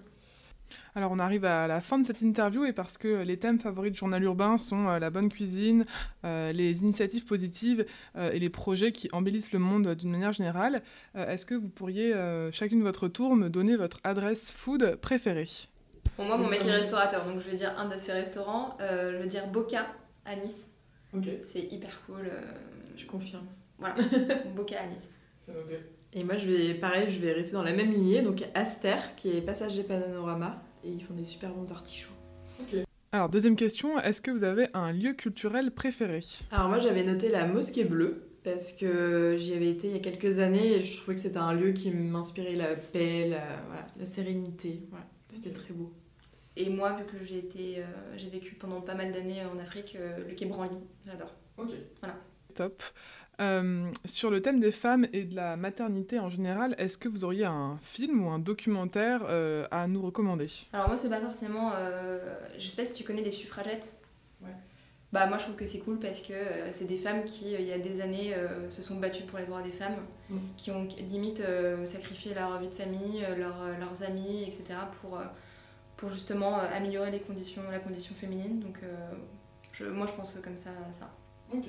Speaker 1: Alors on arrive à la fin de cette interview et parce que les thèmes favoris du journal urbain sont euh, la bonne cuisine, euh, les initiatives positives euh, et les projets qui embellissent le monde d'une manière générale, est-ce que vous pourriez chacune de votre tour me donner votre adresse food préférée?
Speaker 2: Pour moi, mon mec est restaurateur, donc je vais dire un de ses restaurants. je vais dire Boca à Nice. C'est hyper cool.
Speaker 3: Je confirme.
Speaker 2: Voilà, Boca à Nice.
Speaker 3: Et moi, je vais, pareil, je vais rester dans la même lignée, donc Aster, qui est Passager Panorama, et ils font des super bons artichauts.
Speaker 1: Alors, deuxième question, est-ce que vous avez un lieu culturel préféré?
Speaker 3: Alors, moi, j'avais noté la Mosquée Bleue, parce que j'y avais été il y a quelques années et je trouvais que c'était un lieu qui m'inspirait la paix, la, voilà, la sérénité. Voilà. C'était très beau.
Speaker 2: Et moi, vu que j'ai été, euh, j'ai vécu pendant pas mal d'années en Afrique, euh, le Quai Branly, j'adore.
Speaker 1: Ok.
Speaker 2: Voilà.
Speaker 1: Top. Euh, sur le thème des femmes et de la maternité en général, est-ce que vous auriez un film ou un documentaire euh, à nous recommander?
Speaker 2: Alors moi, c'est pas forcément... Euh, je sais pas si tu connais les suffragettes. Ouais. Bah moi, je trouve que c'est cool parce que c'est des femmes qui, il y a des années, se sont battues pour les droits des femmes, mm. qui ont limite sacrifié leur vie de famille, leurs amis, etc. pour, pour justement améliorer les conditions, la condition féminine. Donc je, moi, je pense comme ça à ça.
Speaker 1: Ok.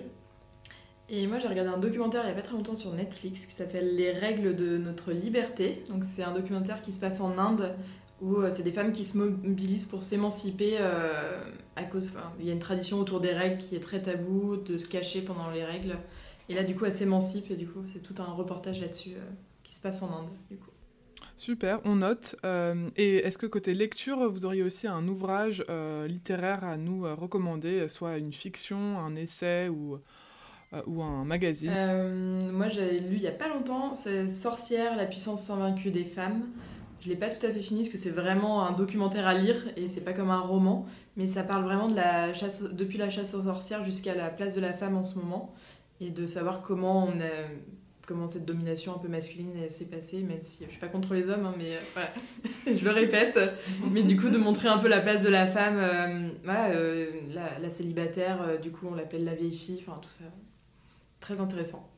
Speaker 3: Et moi, j'ai regardé un documentaire il n'y a pas très longtemps sur Netflix qui s'appelle Les règles de notre liberté. Donc, c'est un documentaire qui se passe en Inde où euh, c'est des femmes qui se mobilisent pour s'émanciper euh, à cause. Il y a une tradition autour des règles qui est très tabou, de se cacher pendant les règles. Et là, du coup, elles s'émancipent et du coup, c'est tout un reportage là-dessus euh, qui se passe en Inde. Du coup.
Speaker 1: Super, on note. et est-ce que côté lecture, vous auriez aussi un ouvrage littéraire à nous recommander, soit une fiction, un essai ou euh, ou un magazine.
Speaker 3: Euh, Moi, j'ai lu il y a pas longtemps, c'est Sorcière, la puissance invaincue des femmes. Je l'ai pas tout à fait fini parce que c'est vraiment un documentaire à lire et c'est pas comme un roman, mais ça parle vraiment de la chasse, depuis la chasse aux sorcières jusqu'à la place de la femme en ce moment et de savoir comment cette domination un peu masculine s'est passée, même si je suis pas contre les hommes, hein, mais euh, je le répète, mais du coup de montrer un peu la place de la femme, voilà, la, la, célibataire, du coup on l'appelle la vieille fille, enfin tout ça intéressant.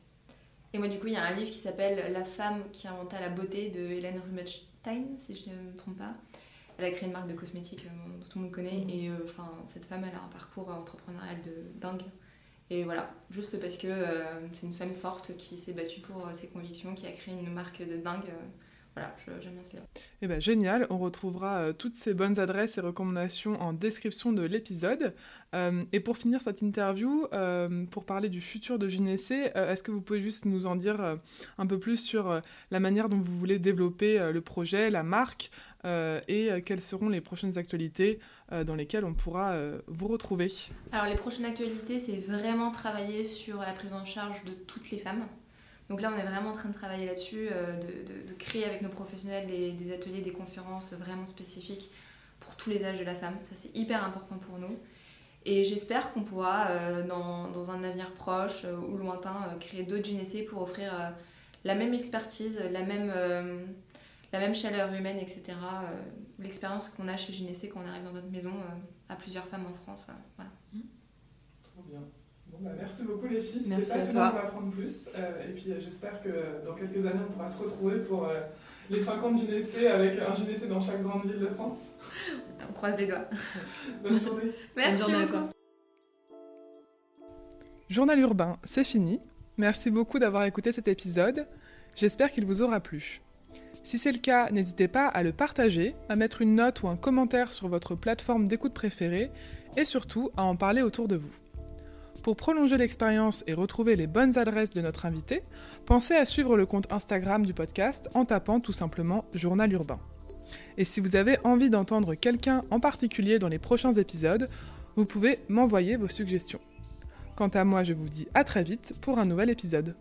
Speaker 2: Et moi, du coup, il y a un livre qui s'appelle La femme qui inventa la beauté de Hélène Rubinstein, si je ne me trompe pas. Elle a créé une marque de cosmétiques euh, dont tout le monde connaît. Et euh, cette femme, elle a un parcours entrepreneurial de dingue. Et voilà, juste parce que euh, c'est une femme forte qui s'est battue pour ses convictions, qui a créé une marque de dingue. Voilà, j'aime bien ce livre.
Speaker 1: Eh ben, génial, on retrouvera euh, toutes ces bonnes adresses et recommandations en description de l'épisode. Euh, et pour finir cette interview, euh, pour parler du futur de JNSC, est-ce que vous pouvez juste nous en dire un peu plus sur la manière dont vous voulez développer le projet, la marque, et quelles seront les prochaines actualités dans lesquelles on pourra vous retrouver?
Speaker 2: Alors les prochaines actualités, c'est vraiment travailler sur la prise en charge de toutes les femmes. Donc là, on est vraiment en train de travailler là-dessus, euh, de, créer avec nos professionnels des, ateliers, des conférences vraiment spécifiques pour tous les âges de la femme. Ça, c'est hyper important pour nous. Et j'espère qu'on pourra, euh, dans, un avenir proche euh, ou lointain, créer d'autres gynécées pour offrir la même expertise, la même, la même chaleur humaine, etc. L'expérience qu'on a chez Gynécée quand on arrive dans notre maison à plusieurs femmes en France. voilà.
Speaker 1: Trop bien. Bah, merci beaucoup les filles, c'était passionnant d'apprendre plus. Euh, et puis euh, j'espère que dans quelques années on pourra se retrouver pour euh, les 50 gynécées avec un gynécée dans chaque grande ville de France.
Speaker 2: On croise les doigts.
Speaker 1: Bonne journée.
Speaker 2: Merci
Speaker 3: Bonne journée à toi.
Speaker 1: Journal urbain, c'est fini. Merci beaucoup d'avoir écouté cet épisode. J'espère qu'il vous aura plu. Si c'est le cas, n'hésitez pas à le partager, à mettre une note ou un commentaire sur votre plateforme d'écoute préférée et surtout à en parler autour de vous. Pour prolonger l'expérience et retrouver les bonnes adresses de notre invité, pensez à suivre le compte Instagram du podcast en tapant tout simplement Journal Urbain. Et si vous avez envie d'entendre quelqu'un en particulier dans les prochains épisodes, vous pouvez m'envoyer vos suggestions. Quant à moi, je vous dis à très vite pour un nouvel épisode.